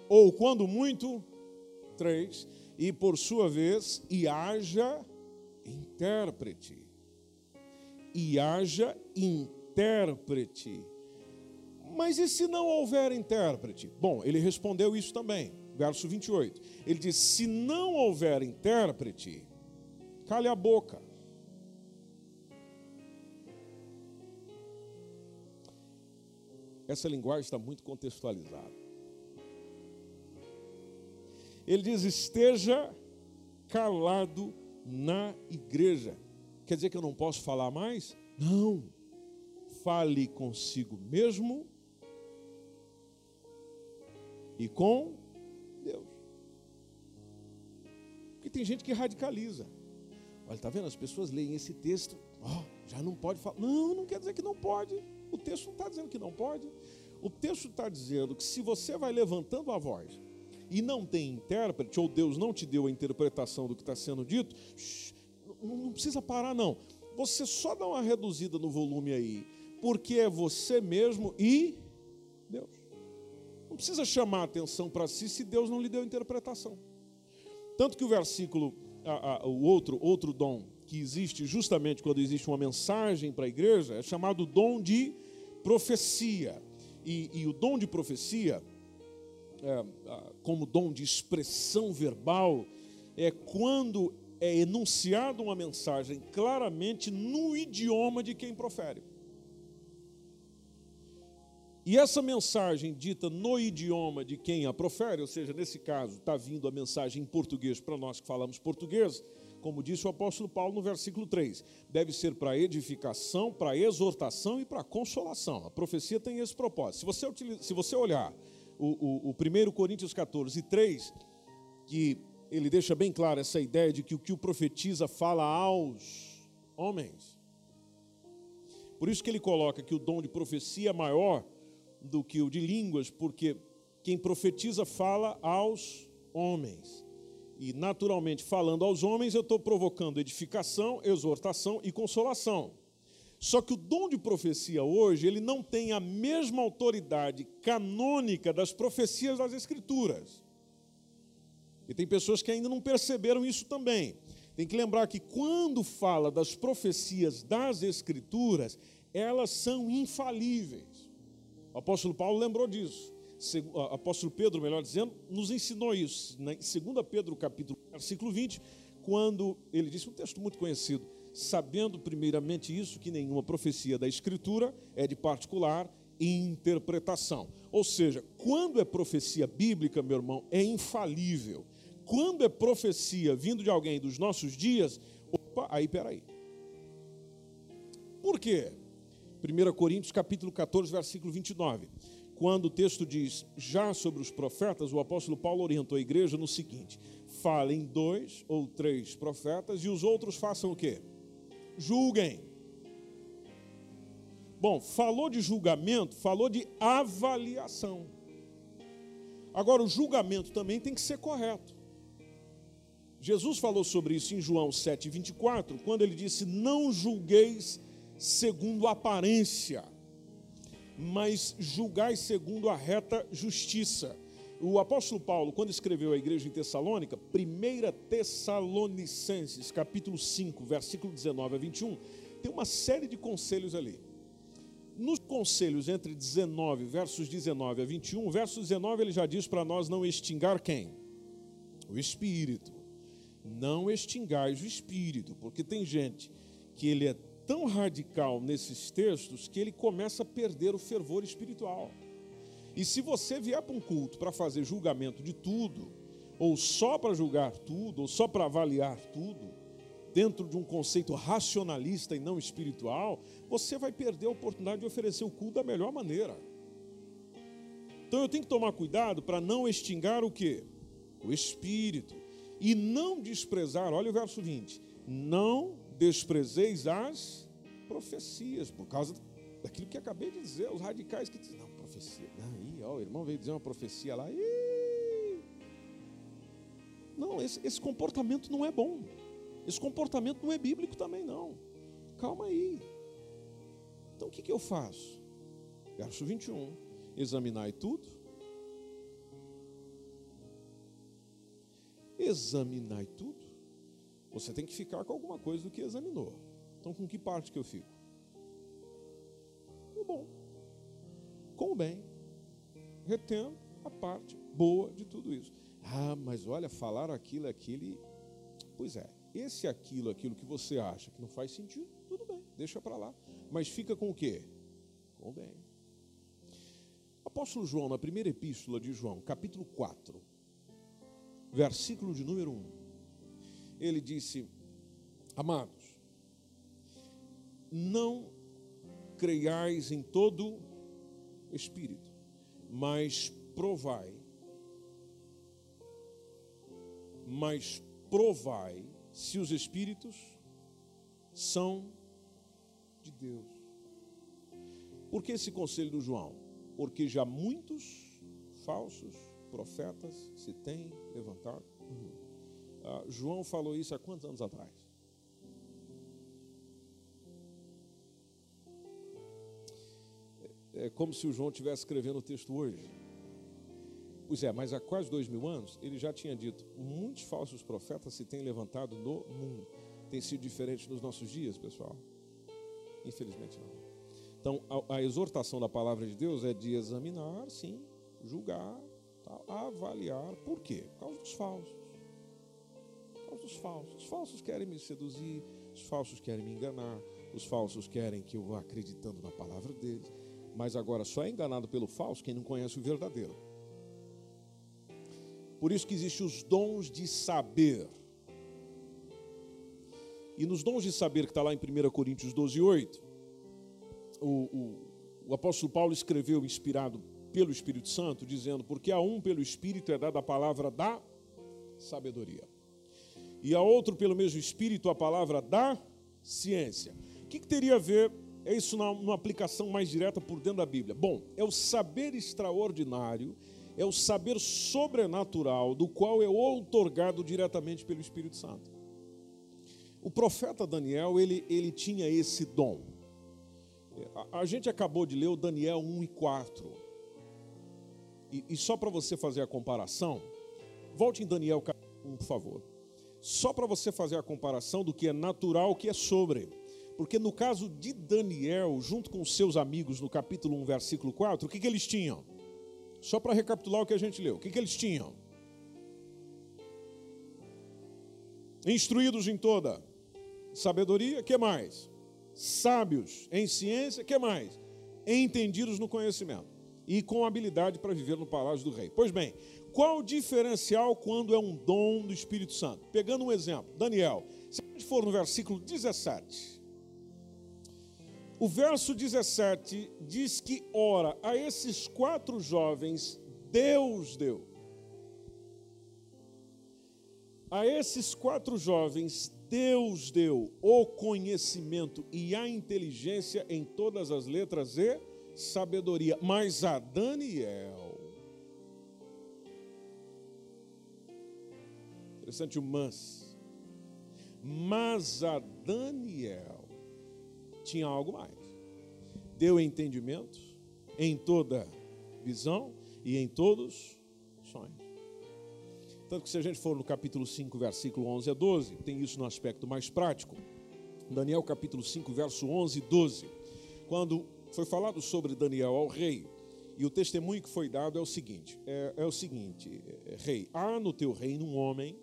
S2: ou quando muito, três, e por sua vez, e haja intérprete. E haja intérprete. Mas e se não houver intérprete? Bom, ele respondeu isso também, verso 28. Ele diz: se não houver intérprete, cale a boca. Essa linguagem está muito contextualizada. Ele diz: esteja calado na igreja. Quer dizer que eu não posso falar mais? Não. Fale consigo mesmo e com Deus. Porque tem gente que radicaliza. Olha, está vendo? As pessoas leem esse texto, oh, já não pode falar. Não, não quer dizer que não pode. O texto não está dizendo que não pode. O texto está dizendo que se você vai levantando a voz e não tem intérprete, ou Deus não te deu a interpretação do que está sendo dito, não precisa parar, não. Você só dá uma reduzida no volume aí, porque é você mesmo e Deus. Não precisa chamar atenção para si se Deus não lhe deu a interpretação. Tanto que o versículo, a, a, o outro, outro dom que existe justamente quando existe uma mensagem para a igreja é chamado dom de profecia. E, e o dom de profecia é, como dom de expressão verbal é quando é enunciada uma mensagem claramente no idioma de quem profere. E essa mensagem dita no idioma de quem a profere, ou seja, nesse caso, está vindo a mensagem em português para nós que falamos português, como disse o apóstolo Paulo no versículo 3, deve ser para edificação, para exortação e para consolação. A profecia tem esse propósito. Se você, se você olhar o, o, o 1 Coríntios 14, 3, que ele deixa bem claro essa ideia de que o que o profetiza fala aos homens. Por isso que ele coloca que o dom de profecia é maior do que o de línguas, porque quem profetiza fala aos homens. E, naturalmente, falando aos homens, eu estou provocando edificação, exortação e consolação. Só que o dom de profecia hoje, ele não tem a mesma autoridade canônica das profecias das Escrituras. E tem pessoas que ainda não perceberam isso também. Tem que lembrar que quando fala das profecias das Escrituras, elas são infalíveis. O apóstolo Paulo lembrou disso. O apóstolo Pedro, melhor dizendo, nos ensinou isso. Em 2 Pedro, capítulo, versículo 20, quando ele disse um texto muito conhecido: sabendo primeiramente isso, que nenhuma profecia da Escritura é de particular interpretação. Ou seja, quando é profecia bíblica, meu irmão, é infalível. Quando é profecia vindo de alguém dos nossos dias, opa, aí peraí. Por quê? 1 Coríntios capítulo 14, versículo 29. Quando o texto diz, já sobre os profetas, o apóstolo Paulo orientou a igreja no seguinte: falem dois ou três profetas e os outros façam o quê? Julguem. Bom, falou de julgamento, falou de avaliação. Agora, o julgamento também tem que ser correto. Jesus falou sobre isso em João 7,24, quando ele disse: Não julgueis segundo a aparência, mas julgai segundo a reta justiça. O apóstolo Paulo, quando escreveu à igreja em Tessalônica, 1 Tessalonicenses, capítulo 5, versículo 19 a 21, tem uma série de conselhos ali. Nos conselhos entre 19, versos 19 a 21, verso 19 ele já diz para nós não extingar quem? O espírito. Não extingais o espírito, porque tem gente que ele é tão radical nesses textos que ele começa a perder o fervor espiritual. E se você vier para um culto para fazer julgamento de tudo, ou só para julgar tudo, ou só para avaliar tudo, dentro de um conceito racionalista e não espiritual, você vai perder a oportunidade de oferecer o culto da melhor maneira. Então eu tenho que tomar cuidado para não extingar o que? O espírito. E não desprezar, olha o verso 20: não desprezeis as profecias, por causa daquilo que acabei de dizer, os radicais que dizem, não, profecia, ó, o irmão veio dizer uma profecia lá, Ih! não, esse, esse comportamento não é bom, esse comportamento não é bíblico também não, calma aí, então o que, que eu faço? Verso 21, examinai tudo, examinai tudo, você tem que ficar com alguma coisa do que examinou. Então, com que parte que eu fico? O bom. Com o bem. Retendo a parte boa de tudo isso. Ah, mas olha, falaram aquilo, aquilo. Pois é, esse aquilo, aquilo que você acha que não faz sentido, tudo bem, deixa para lá. Mas fica com o quê? Com o bem. Apóstolo João, na primeira epístola de João, capítulo 4, versículo de número 1 ele disse: Amados, não creiais em todo espírito, mas provai, mas provai se os espíritos são de Deus. Por que esse conselho do João? Porque já muitos falsos profetas se têm levantado. Uhum. Ah, João falou isso há quantos anos atrás? É, como se o João estivesse escrevendo o texto hoje. Pois é, mas há quase dois mil anos ele já tinha dito: muitos falsos profetas se têm levantado no mundo. Tem sido diferente nos nossos dias, pessoal? Infelizmente não. Então, a, a exortação da palavra de Deus é de examinar, sim, julgar, avaliar por quê? Por causa dos falsos. Por causa dos falsos. Os falsos querem me seduzir, os falsos querem me enganar, os falsos querem que eu vá acreditando na palavra deles. Mas agora só é enganado pelo falso quem não conhece o verdadeiro. Por isso que existem os dons de saber. E nos dons de saber que está lá em 1 Coríntios 12, 8, o, o, o apóstolo Paulo escreveu, inspirado pelo Espírito Santo, dizendo: Porque a um pelo Espírito é dada a palavra da sabedoria, e a outro pelo mesmo Espírito a palavra da ciência. O que, que teria a ver é isso numa aplicação mais direta por dentro da Bíblia? Bom, é o saber extraordinário, é o saber sobrenatural, do qual é outorgado diretamente pelo Espírito Santo. O profeta Daniel, ele, ele tinha esse dom. A, a gente acabou de ler o Daniel 1 e 4. E, e só para você fazer a comparação, volte em Daniel 1, por favor. Só para você fazer a comparação do que é natural, o que é sobre. Porque no caso de Daniel, junto com seus amigos, no capítulo 1, versículo 4, o que, que eles tinham? Só para recapitular o que a gente leu, o que, que eles tinham? Instruídos em toda sabedoria, que mais? Sábios em ciência, que mais? Entendidos no conhecimento e com habilidade para viver no palácio do rei. Pois bem, qual o diferencial quando é um dom do Espírito Santo? Pegando um exemplo, Daniel, se a gente for no versículo 17, o verso 17 diz que, ora, a esses quatro jovens Deus deu. A esses quatro jovens Deus deu o conhecimento e a inteligência em todas as letras e sabedoria. Mas a Daniel. Interessante o mas. Mas a Daniel tinha algo mais. Deu entendimento em toda visão e em todos sonhos. Tanto que se a gente for no capítulo 5, versículo 11 a 12, tem isso no aspecto mais prático. Daniel capítulo 5, verso 11 e 12. Quando foi falado sobre Daniel ao rei, e o testemunho que foi dado é o seguinte: é, é o seguinte, é, rei, há no teu reino um homem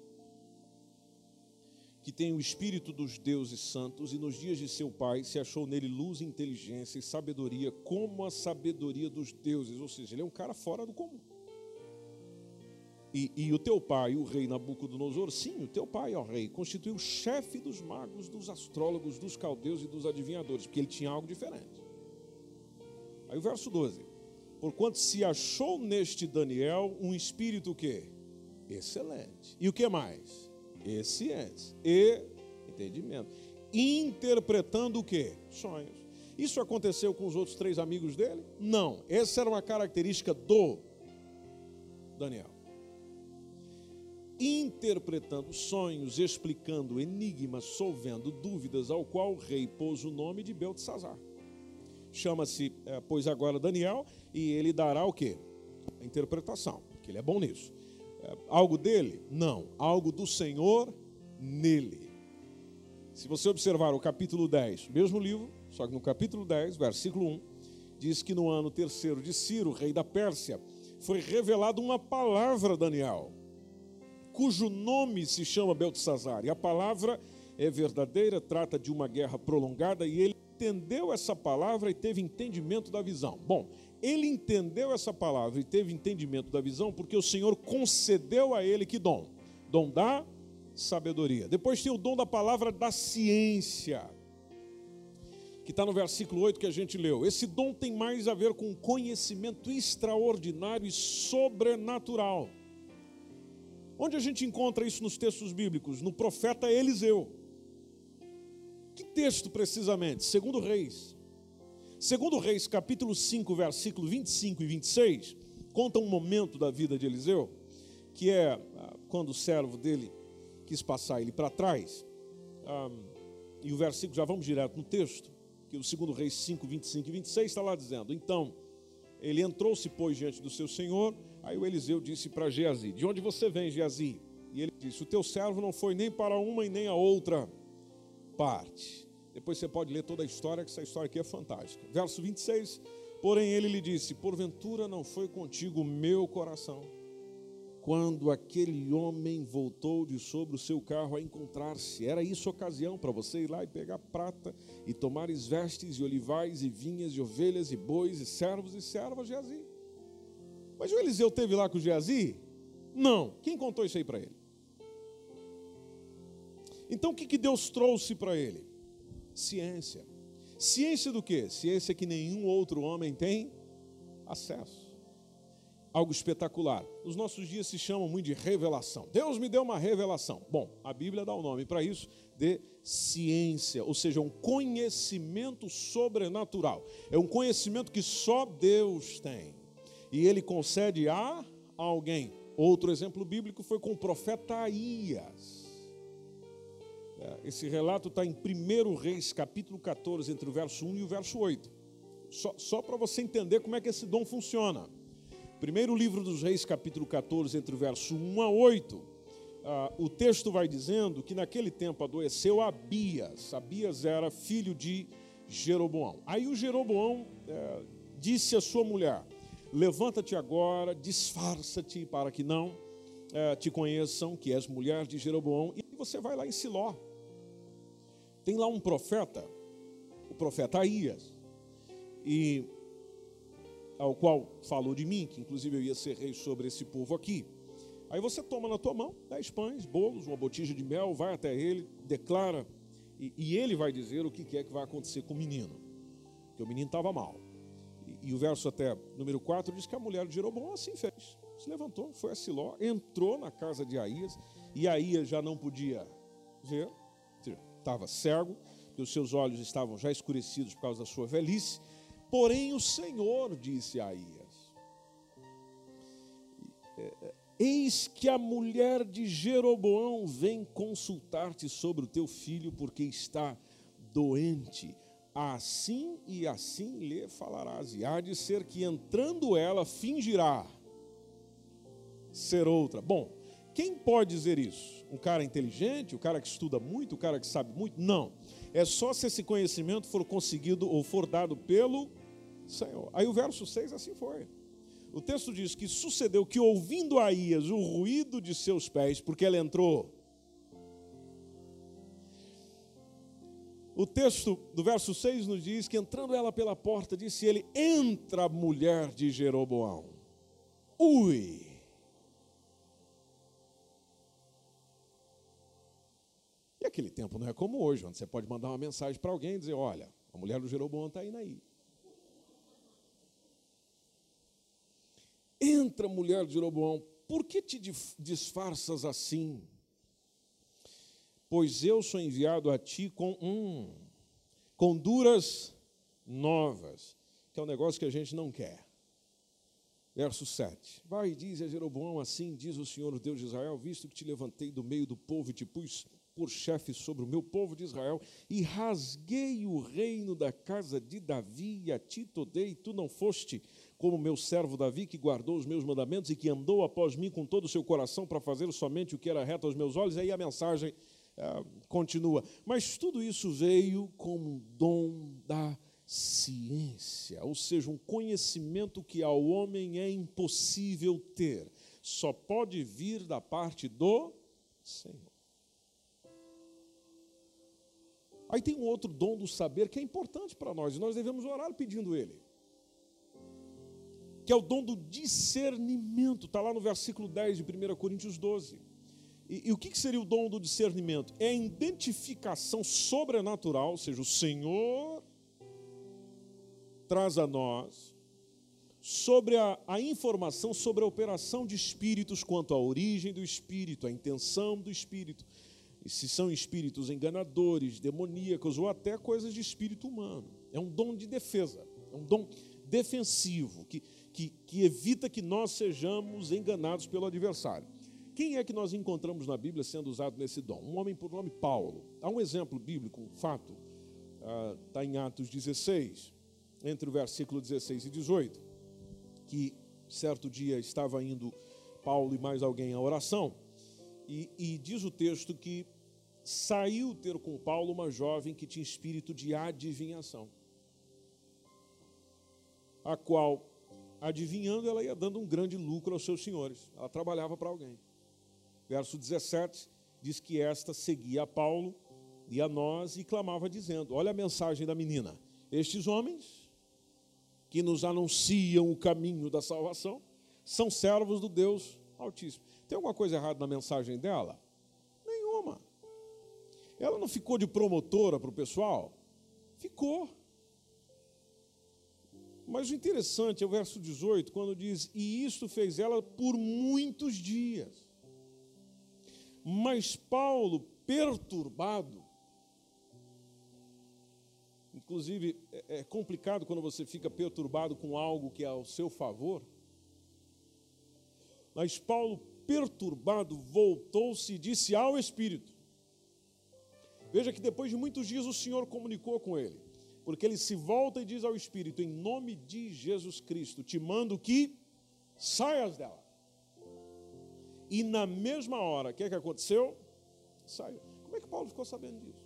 S2: que tem o espírito dos deuses santos, e nos dias de seu pai se achou nele luz, inteligência e sabedoria, como a sabedoria dos deuses. Ou seja, ele é um cara fora do comum. E, e, o teu pai, o rei Nabucodonosor, sim, o teu pai, ó rei, constituiu o chefe dos magos, dos astrólogos, dos caldeus e dos adivinhadores, porque ele tinha algo diferente. Aí o verso 12. Porquanto se achou neste Daniel um espírito que excelente. E o que mais? Ciência e entendimento. Interpretando o que? Sonhos. Isso aconteceu com os outros três amigos dele? Não. Essa era uma característica do Daniel interpretando sonhos, explicando enigmas, solvendo dúvidas, ao qual o rei pôs o nome de Beltesazar. Chama-se, é, pois agora Daniel, e ele dará o que? A interpretação, que ele é bom nisso. Algo dele? Não. Algo do Senhor nele. Se você observar o capítulo 10, mesmo livro, só que no capítulo 10, versículo 1, diz que no ano terceiro de Ciro, rei da Pérsia, foi revelada uma palavra a Daniel cujo nome se chama Beltesazar. E a palavra é verdadeira, trata de uma guerra prolongada e ele entendeu essa palavra e teve entendimento da visão. Bom, ele entendeu essa palavra e teve entendimento da visão porque o Senhor concedeu a ele que dom? Dom da sabedoria. Depois tem o dom da palavra da ciência, que está no versículo 8 que a gente leu. Esse dom tem mais a ver com conhecimento extraordinário e sobrenatural. Onde a gente encontra isso nos textos bíblicos? No profeta Eliseu. Que texto precisamente? Segundo Reis. Segundo Reis, capítulo 5, versículo 25 e 26, conta um momento da vida de Eliseu, que é ah, quando o servo dele quis passar ele para trás. Ah, e o versículo, já vamos direto no texto, que o segundo Reis 5, 25 e 26 está lá dizendo: Então, ele entrou-se, pois, diante do seu senhor. Aí o Eliseu disse para Geazi: De onde você vem, Geazi? E ele disse: O teu servo não foi nem para uma e nem a outra parte. Depois você pode ler toda a história, que essa história aqui é fantástica. Verso 26. Porém, ele lhe disse: Porventura não foi contigo o meu coração quando aquele homem voltou de sobre o seu carro a encontrar-se. Era isso ocasião para você ir lá e pegar prata e tomar vestes e olivais e vinhas e ovelhas e bois e servos e servas Geazi. Mas o Eliseu teve lá com o Geazi? Não. Quem contou isso aí para ele? Então o que, que Deus trouxe para ele? Ciência. Ciência do quê? Ciência que nenhum outro homem tem acesso algo espetacular. Os nossos dias se chamam muito de revelação. Deus me deu uma revelação. Bom, a Bíblia dá o um nome para isso de ciência, ou seja, um conhecimento sobrenatural. É um conhecimento que só Deus tem. E ele concede a alguém. Outro exemplo bíblico foi com o profeta Aías. É, esse relato está em 1 Reis, capítulo 14, entre o verso 1 e o verso 8. Só, só para você entender como é que esse dom funciona. Primeiro livro dos Reis, capítulo 14, entre o verso 1 a 8, ah, o texto vai dizendo que naquele tempo adoeceu Abias. Abias era filho de Jeroboão. Aí o Jeroboão é, disse à sua mulher: Levanta-te agora, disfarça-te para que não é, te conheçam que és mulher de Jeroboão, e você vai lá em Siló. Tem lá um profeta, o profeta Aías. E ao qual falou de mim, que inclusive eu ia ser rei sobre esse povo aqui. Aí você toma na tua mão dez pães, bolos, uma botija de mel, vai até ele, declara, e, e ele vai dizer o que é que vai acontecer com o menino. Que o menino estava mal. E, e, o verso até número 4 diz que a mulher de Jeroboão assim fez. Se levantou, foi a Siló, entrou na casa de Aías, e Aías já não podia ver, estava cego, os seus olhos estavam já escurecidos por causa da sua velhice, Porém, o Senhor disse a Aías: é, Eis que a mulher de Jeroboão vem consultar-te sobre o teu filho, porque está doente. Assim e assim lhe falarás, e há de ser que entrando ela fingirá ser outra. Bom, quem pode dizer isso? Um cara inteligente, o um cara que estuda muito, o um cara que sabe muito? Não. É só se esse conhecimento for conseguido ou for dado pelo Senhor. Aí o verso 6 assim foi. O texto diz que sucedeu que, ouvindo Aías o ruído de seus pés, porque ela entrou. O texto do verso 6 nos diz que, entrando ela pela porta, disse ele: Entra, mulher de Jeroboão. Ui! Aquele tempo não é como hoje, onde você pode mandar uma mensagem para alguém e dizer: Olha, a mulher do Jeroboão está indo aí. Entra, mulher de Jeroboão, por que te disfarças assim? Pois eu sou enviado a ti com um, com duras novas, que é um negócio que a gente não quer. Verso 7. Vai e diz a Jeroboão: Assim diz o Senhor, o Deus de Israel, visto que te levantei do meio do povo e te pus por chefe sobre o meu povo de Israel, e rasguei o reino da casa de Davi, e a ti todei, tu não foste como meu servo Davi, que guardou os meus mandamentos e que andou após mim com todo o seu coração para fazer somente o que era reto aos meus olhos. Aí a mensagem ah, continua. Mas tudo isso veio como um dom da ciência, ou seja, um conhecimento que ao homem é impossível ter, só pode vir da parte do Senhor. Aí tem um outro dom do saber que é importante para nós, e nós devemos orar pedindo ele que é o dom do discernimento, está lá no versículo 10 de 1 Coríntios 12. E, e o que, que seria o dom do discernimento? É a identificação sobrenatural, ou seja, o Senhor traz a nós sobre a, a, informação sobre a operação de espíritos quanto à origem do espírito, a intenção do espírito, e se são espíritos enganadores, demoníacos ou até coisas de espírito humano. É um dom de defesa, é um dom defensivo que, que, que evita que nós sejamos enganados pelo adversário. Quem é que nós encontramos na Bíblia sendo usado nesse dom? Um homem por nome Paulo. Há um exemplo bíblico, um fato, está ah, em Atos 16, entre o versículo 16 e 18, que certo dia estava indo Paulo e mais alguém à oração, e, e diz o texto que saiu ter com Paulo uma jovem que tinha espírito de adivinhação, a qual adivinhando, ela ia dando um grande lucro aos seus senhores. Ela trabalhava para alguém. Verso 17 diz que esta seguia a Paulo e a nós e clamava dizendo: Olha a mensagem da menina. Estes homens que nos anunciam o caminho da salvação são servos do Deus Altíssimo. Tem alguma coisa errada na mensagem dela? Ela não ficou de promotora para o pessoal? Ficou. Mas o interessante é o verso 18, quando diz: E isto fez ela por muitos dias. Mas Paulo, perturbado, inclusive é, é complicado quando você fica perturbado com algo que é ao seu favor. Mas Paulo, perturbado, voltou-se e disse ao Espírito: Veja que depois de muitos dias o Senhor comunicou com ele porque ele se volta e diz ao Espírito: Em nome de Jesus Cristo, te mando que saias dela. E na mesma hora, o que, é que aconteceu? Saiu. Como é que Paulo ficou sabendo disso?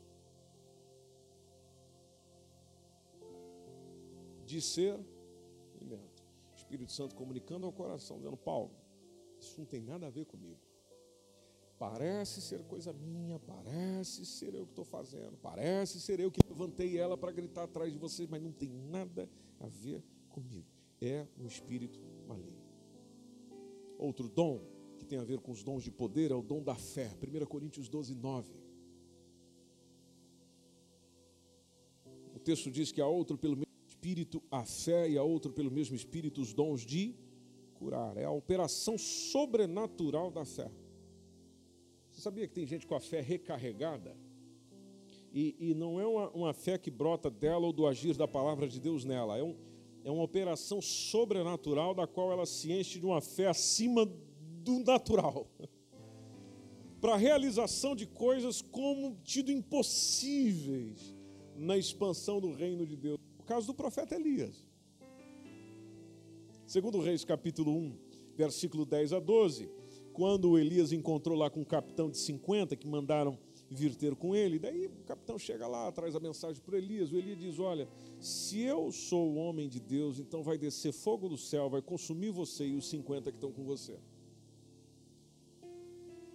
S2: Discernimento. Espírito Santo comunicando ao coração, dizendo: Paulo, isso não tem nada a ver comigo. Parece ser coisa minha, parece ser eu que estou fazendo, parece ser eu que levantei ela para gritar atrás de vocês, mas não tem nada a ver comigo. É um espírito maligno. Outro dom que tem a ver com os dons de poder é o dom da fé. 1 Coríntios 12, 9. O texto diz que há outro pelo mesmo espírito a fé e há outro pelo mesmo espírito os dons de curar. É a operação sobrenatural da fé. Você sabia que tem gente com a fé recarregada? E, e não é uma, uma, fé que brota dela ou do agir da palavra de Deus nela. É, um, é uma operação sobrenatural da qual ela se enche de uma fé acima do natural. Para a realização de coisas como tido impossíveis na expansão do reino de Deus. O caso do profeta Elias. Segundo Reis capítulo 1, versículo 10 a 12 quando Elias encontrou lá com um capitão de 50 que mandaram vir ter com ele, daí o capitão chega lá, traz a mensagem para Elias. O Elias diz: Olha, se eu sou o homem de Deus, então vai descer fogo do céu, vai consumir você e os 50 que estão com você.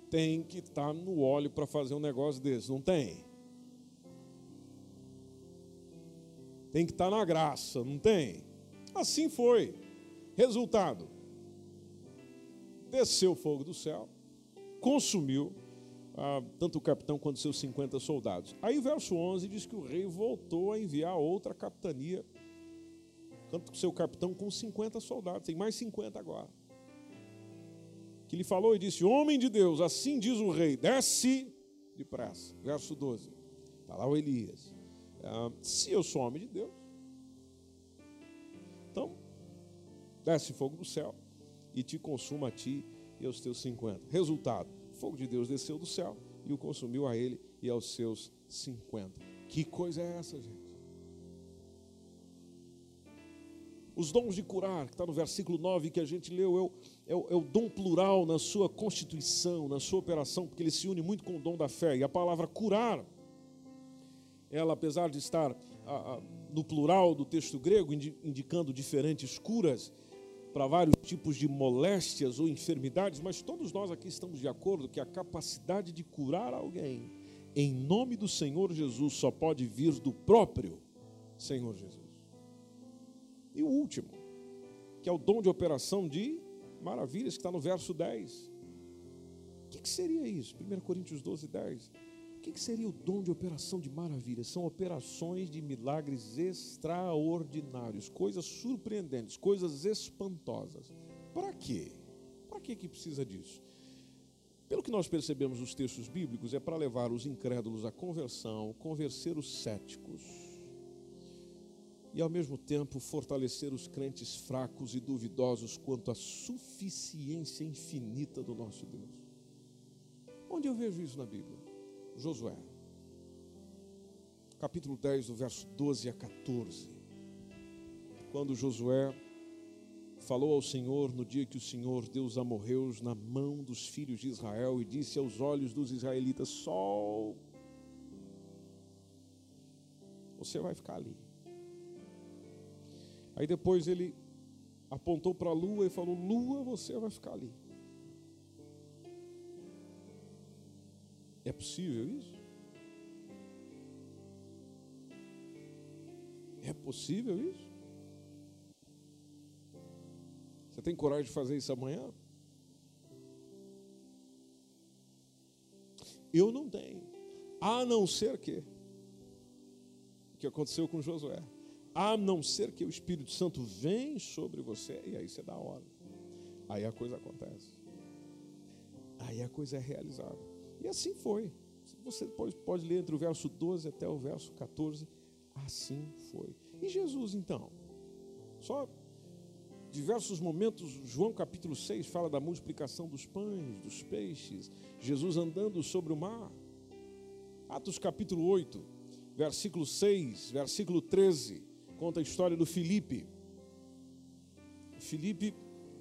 S2: Tem que estar tá no óleo para fazer um negócio desse, não tem? Tem que estar tá na graça, não tem? Assim foi. Resultado: desceu fogo do céu, consumiu ah, tanto o capitão quanto seus 50 soldados. Aí o verso 11 diz que o rei voltou a enviar outra capitania, tanto que seu capitão com 50 soldados, tem mais 50 agora. Que lhe falou e disse: Homem de Deus, assim diz o rei, desce depressa. Verso 12. Está lá o Elias. Ah, se eu sou homem de Deus, então desce fogo do céu e te consuma a ti e aos teus cinquenta. Resultado: fogo de Deus desceu do céu e o consumiu a ele e aos seus cinquenta. Que coisa é essa, gente? Os dons de curar, que está no versículo 9 que a gente leu, é o, é, o, é o, dom plural na sua constituição, na sua operação, porque ele se une muito com o dom da fé. E a palavra curar, ela, apesar de estar ah, ah, no plural do texto grego, indicando diferentes curas, para vários tipos de moléstias ou enfermidades, mas todos nós aqui estamos de acordo que a capacidade de curar alguém em nome do Senhor Jesus só pode vir do próprio Senhor Jesus. E o último, que é o dom de operação de maravilhas, que está no verso 10. O que, que seria isso? 1 Coríntios 12, 10 que, que seria o dom de operação de maravilhas? São operações de milagres extraordinários, coisas surpreendentes, coisas espantosas. Para quê? Para que, que precisa disso? Pelo que nós percebemos nos textos bíblicos, é para levar os incrédulos à conversão, convencer os céticos e, ao mesmo tempo, fortalecer os crentes fracos e duvidosos quanto à suficiência infinita do nosso Deus. Onde eu vejo isso na Bíblia? Josué, capítulo 10, do verso 12 a 14. Quando Josué falou ao Senhor no dia que o Senhor deu os amorreus na mão dos filhos de Israel e disse aos olhos dos israelitas: Sol, você vai ficar ali. Aí depois ele apontou para a lua e falou: Lua, você vai ficar ali. É possível isso? É possível isso? Você tem coragem de fazer isso amanhã? Eu não tenho. A não ser que o que aconteceu com Josué. A não ser que o Espírito Santo vem sobre você e aí você dá ordem. Aí a coisa acontece. Aí a coisa é realizada. E assim foi. Você pode, pode ler entre o verso 12 até o verso 14. Assim foi. E Jesus então? Só diversos momentos, João capítulo 6 fala da multiplicação dos pães, dos peixes, Jesus andando sobre o mar. Atos capítulo 8, versículo 6, versículo 13, conta a história do Filipe. Filipe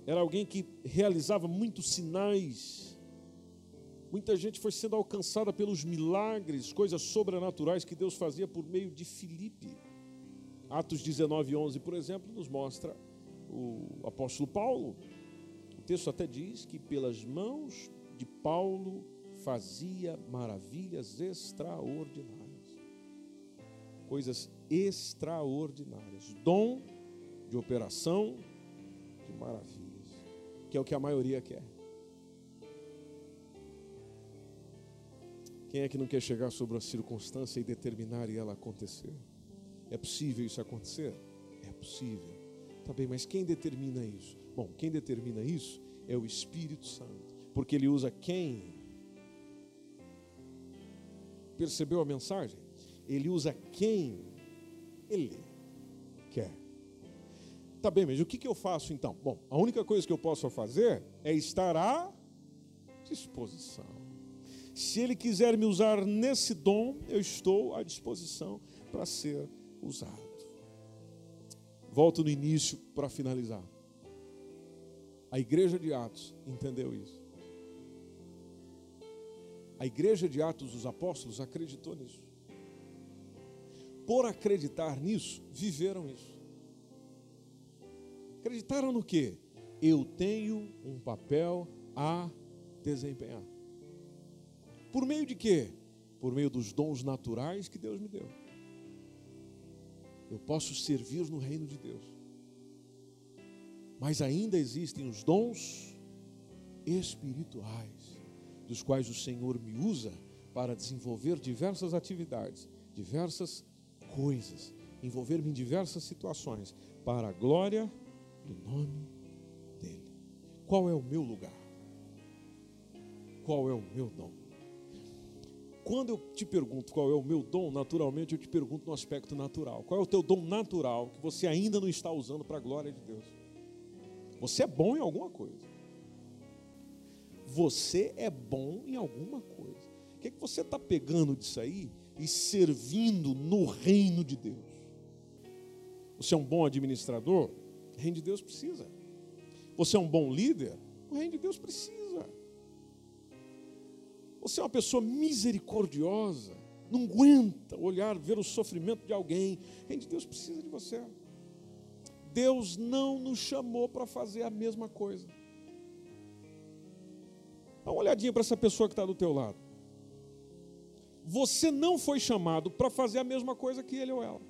S2: era alguém que realizava muitos sinais. Muita gente foi sendo alcançada pelos milagres, coisas sobrenaturais que Deus fazia por meio de Filipe. Atos 19, 11, por exemplo, nos mostra o apóstolo Paulo. O texto até diz que pelas mãos de Paulo fazia maravilhas extraordinárias. Coisas extraordinárias. Dom de operação de maravilhas. Que é o que a maioria quer. Quem é que não quer chegar sobre uma circunstância e determinar e ela acontecer? É possível isso acontecer? É possível. Tá bem, mas quem determina isso? Bom, quem determina isso é o Espírito Santo, porque ele usa quem? Percebeu a mensagem? Ele usa quem ele quer. Tá bem, mas o que eu faço então? Bom, a única coisa que eu posso fazer é estar à disposição. Se ele quiser me usar nesse dom, eu estou à disposição para ser usado. Volto no início para finalizar. A igreja de Atos entendeu isso. A igreja de Atos dos Apóstolos acreditou nisso. Por acreditar nisso, viveram isso. Acreditaram no que? Eu tenho um papel a desempenhar. Por meio de quê? Por meio dos dons naturais que Deus me deu eu posso servir no reino de Deus. Mas ainda existem os dons espirituais, dos quais o Senhor me usa para desenvolver diversas atividades, diversas coisas, envolver-me em diversas situações, para a glória do nome dEle. Qual é o meu lugar? Qual é o meu dom? Quando eu te pergunto qual é o meu dom, naturalmente eu te pergunto no aspecto natural. Qual é o teu dom natural que você ainda não está usando para a glória de Deus? Você é bom em alguma coisa. Você é bom em alguma coisa. O que, é que você está pegando disso aí e servindo no reino de Deus? Você é um bom administrador? O reino de Deus precisa. Você é um bom líder? O reino de Deus precisa. Você é uma pessoa misericordiosa, não aguenta olhar, ver o sofrimento de alguém. Gente, Deus precisa de você. Deus não nos chamou para fazer a mesma coisa. Dá uma olhadinha para essa pessoa que está do teu lado. Você não foi chamado para fazer a mesma coisa que ele ou ela.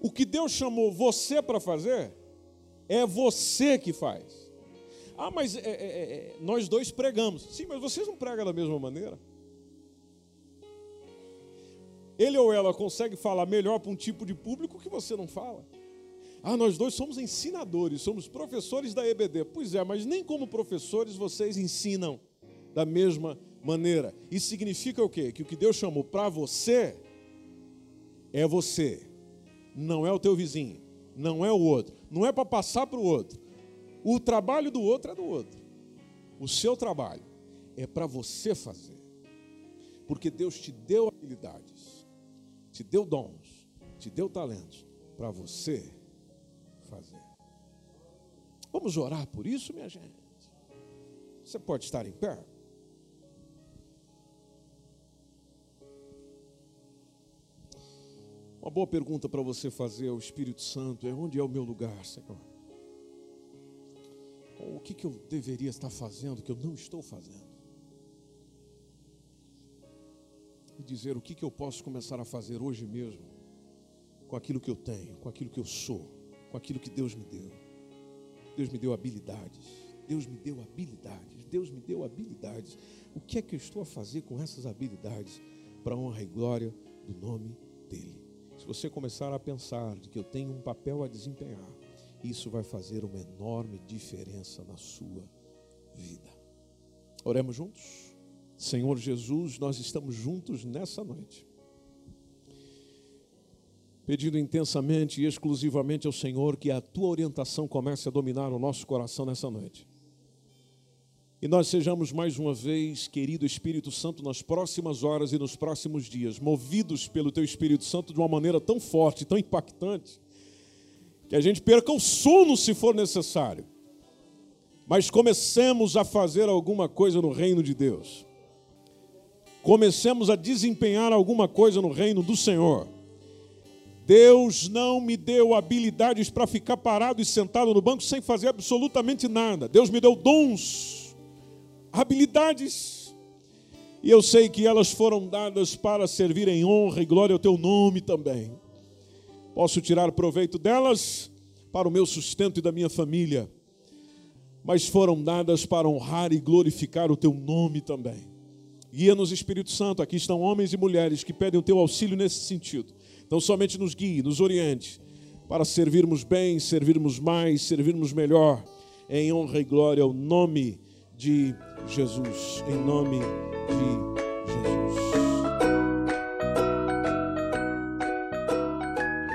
S2: O que Deus chamou você para fazer, é você que faz. Ah, mas é, é, é, é, nós dois pregamos. Sim, mas vocês não pregam da mesma maneira. Ele ou ela consegue falar melhor para um tipo de público que você não fala. Ah, nós dois somos ensinadores, somos professores da EBD. Pois é, mas nem como professores vocês ensinam da mesma maneira. Isso significa o quê? Que o que Deus chamou para você é você, não é o teu vizinho, não é o outro, não é para passar para o outro, o trabalho do outro é do outro. O seu trabalho é para você fazer. Porque Deus te deu habilidades, te deu dons, te deu talentos para você fazer. Vamos orar por isso, minha gente? Você pode estar em pé? Uma boa pergunta para você fazer ao Espírito Santo é: onde é o meu lugar, Senhor? O que, que eu deveria estar fazendo que eu não estou fazendo? E dizer o que, que eu posso começar a fazer hoje mesmo com aquilo que eu tenho, com aquilo que eu sou, com aquilo que Deus me deu. Deus me deu habilidades. Deus me deu habilidades. Deus me deu habilidades. O que é que eu estou a fazer com essas habilidades para honra e glória do nome dEle? Se você começar a pensar de que eu tenho um papel a desempenhar, isso vai fazer uma enorme diferença na sua vida. Oremos juntos? Senhor Jesus, nós estamos juntos nessa noite pedindo intensamente e exclusivamente ao Senhor que a tua orientação comece a dominar o nosso coração nessa noite. E nós sejamos mais uma vez, querido Espírito Santo, nas próximas horas e nos próximos dias, movidos pelo teu Espírito Santo de uma maneira tão forte, tão impactante, que a gente perca o sono se for necessário. Mas comecemos a fazer alguma coisa no reino de Deus. Comecemos a desempenhar alguma coisa no reino do Senhor Deus não me deu habilidades para ficar parado e sentado no banco sem fazer absolutamente nada. Deus me deu dons, habilidades. E eu sei que elas foram dadas para servir em honra e glória ao teu nome também. Posso tirar proveito delas para o meu sustento e da minha família, mas foram dadas para honrar e glorificar o teu nome também. Guia-nos, Espírito Santo. Aqui estão homens e mulheres que pedem o teu auxílio nesse sentido. Então, somente nos guie, nos oriente, para servirmos bem, servirmos mais, servirmos melhor, em honra e glória ao nome de Jesus. Em nome de Jesus.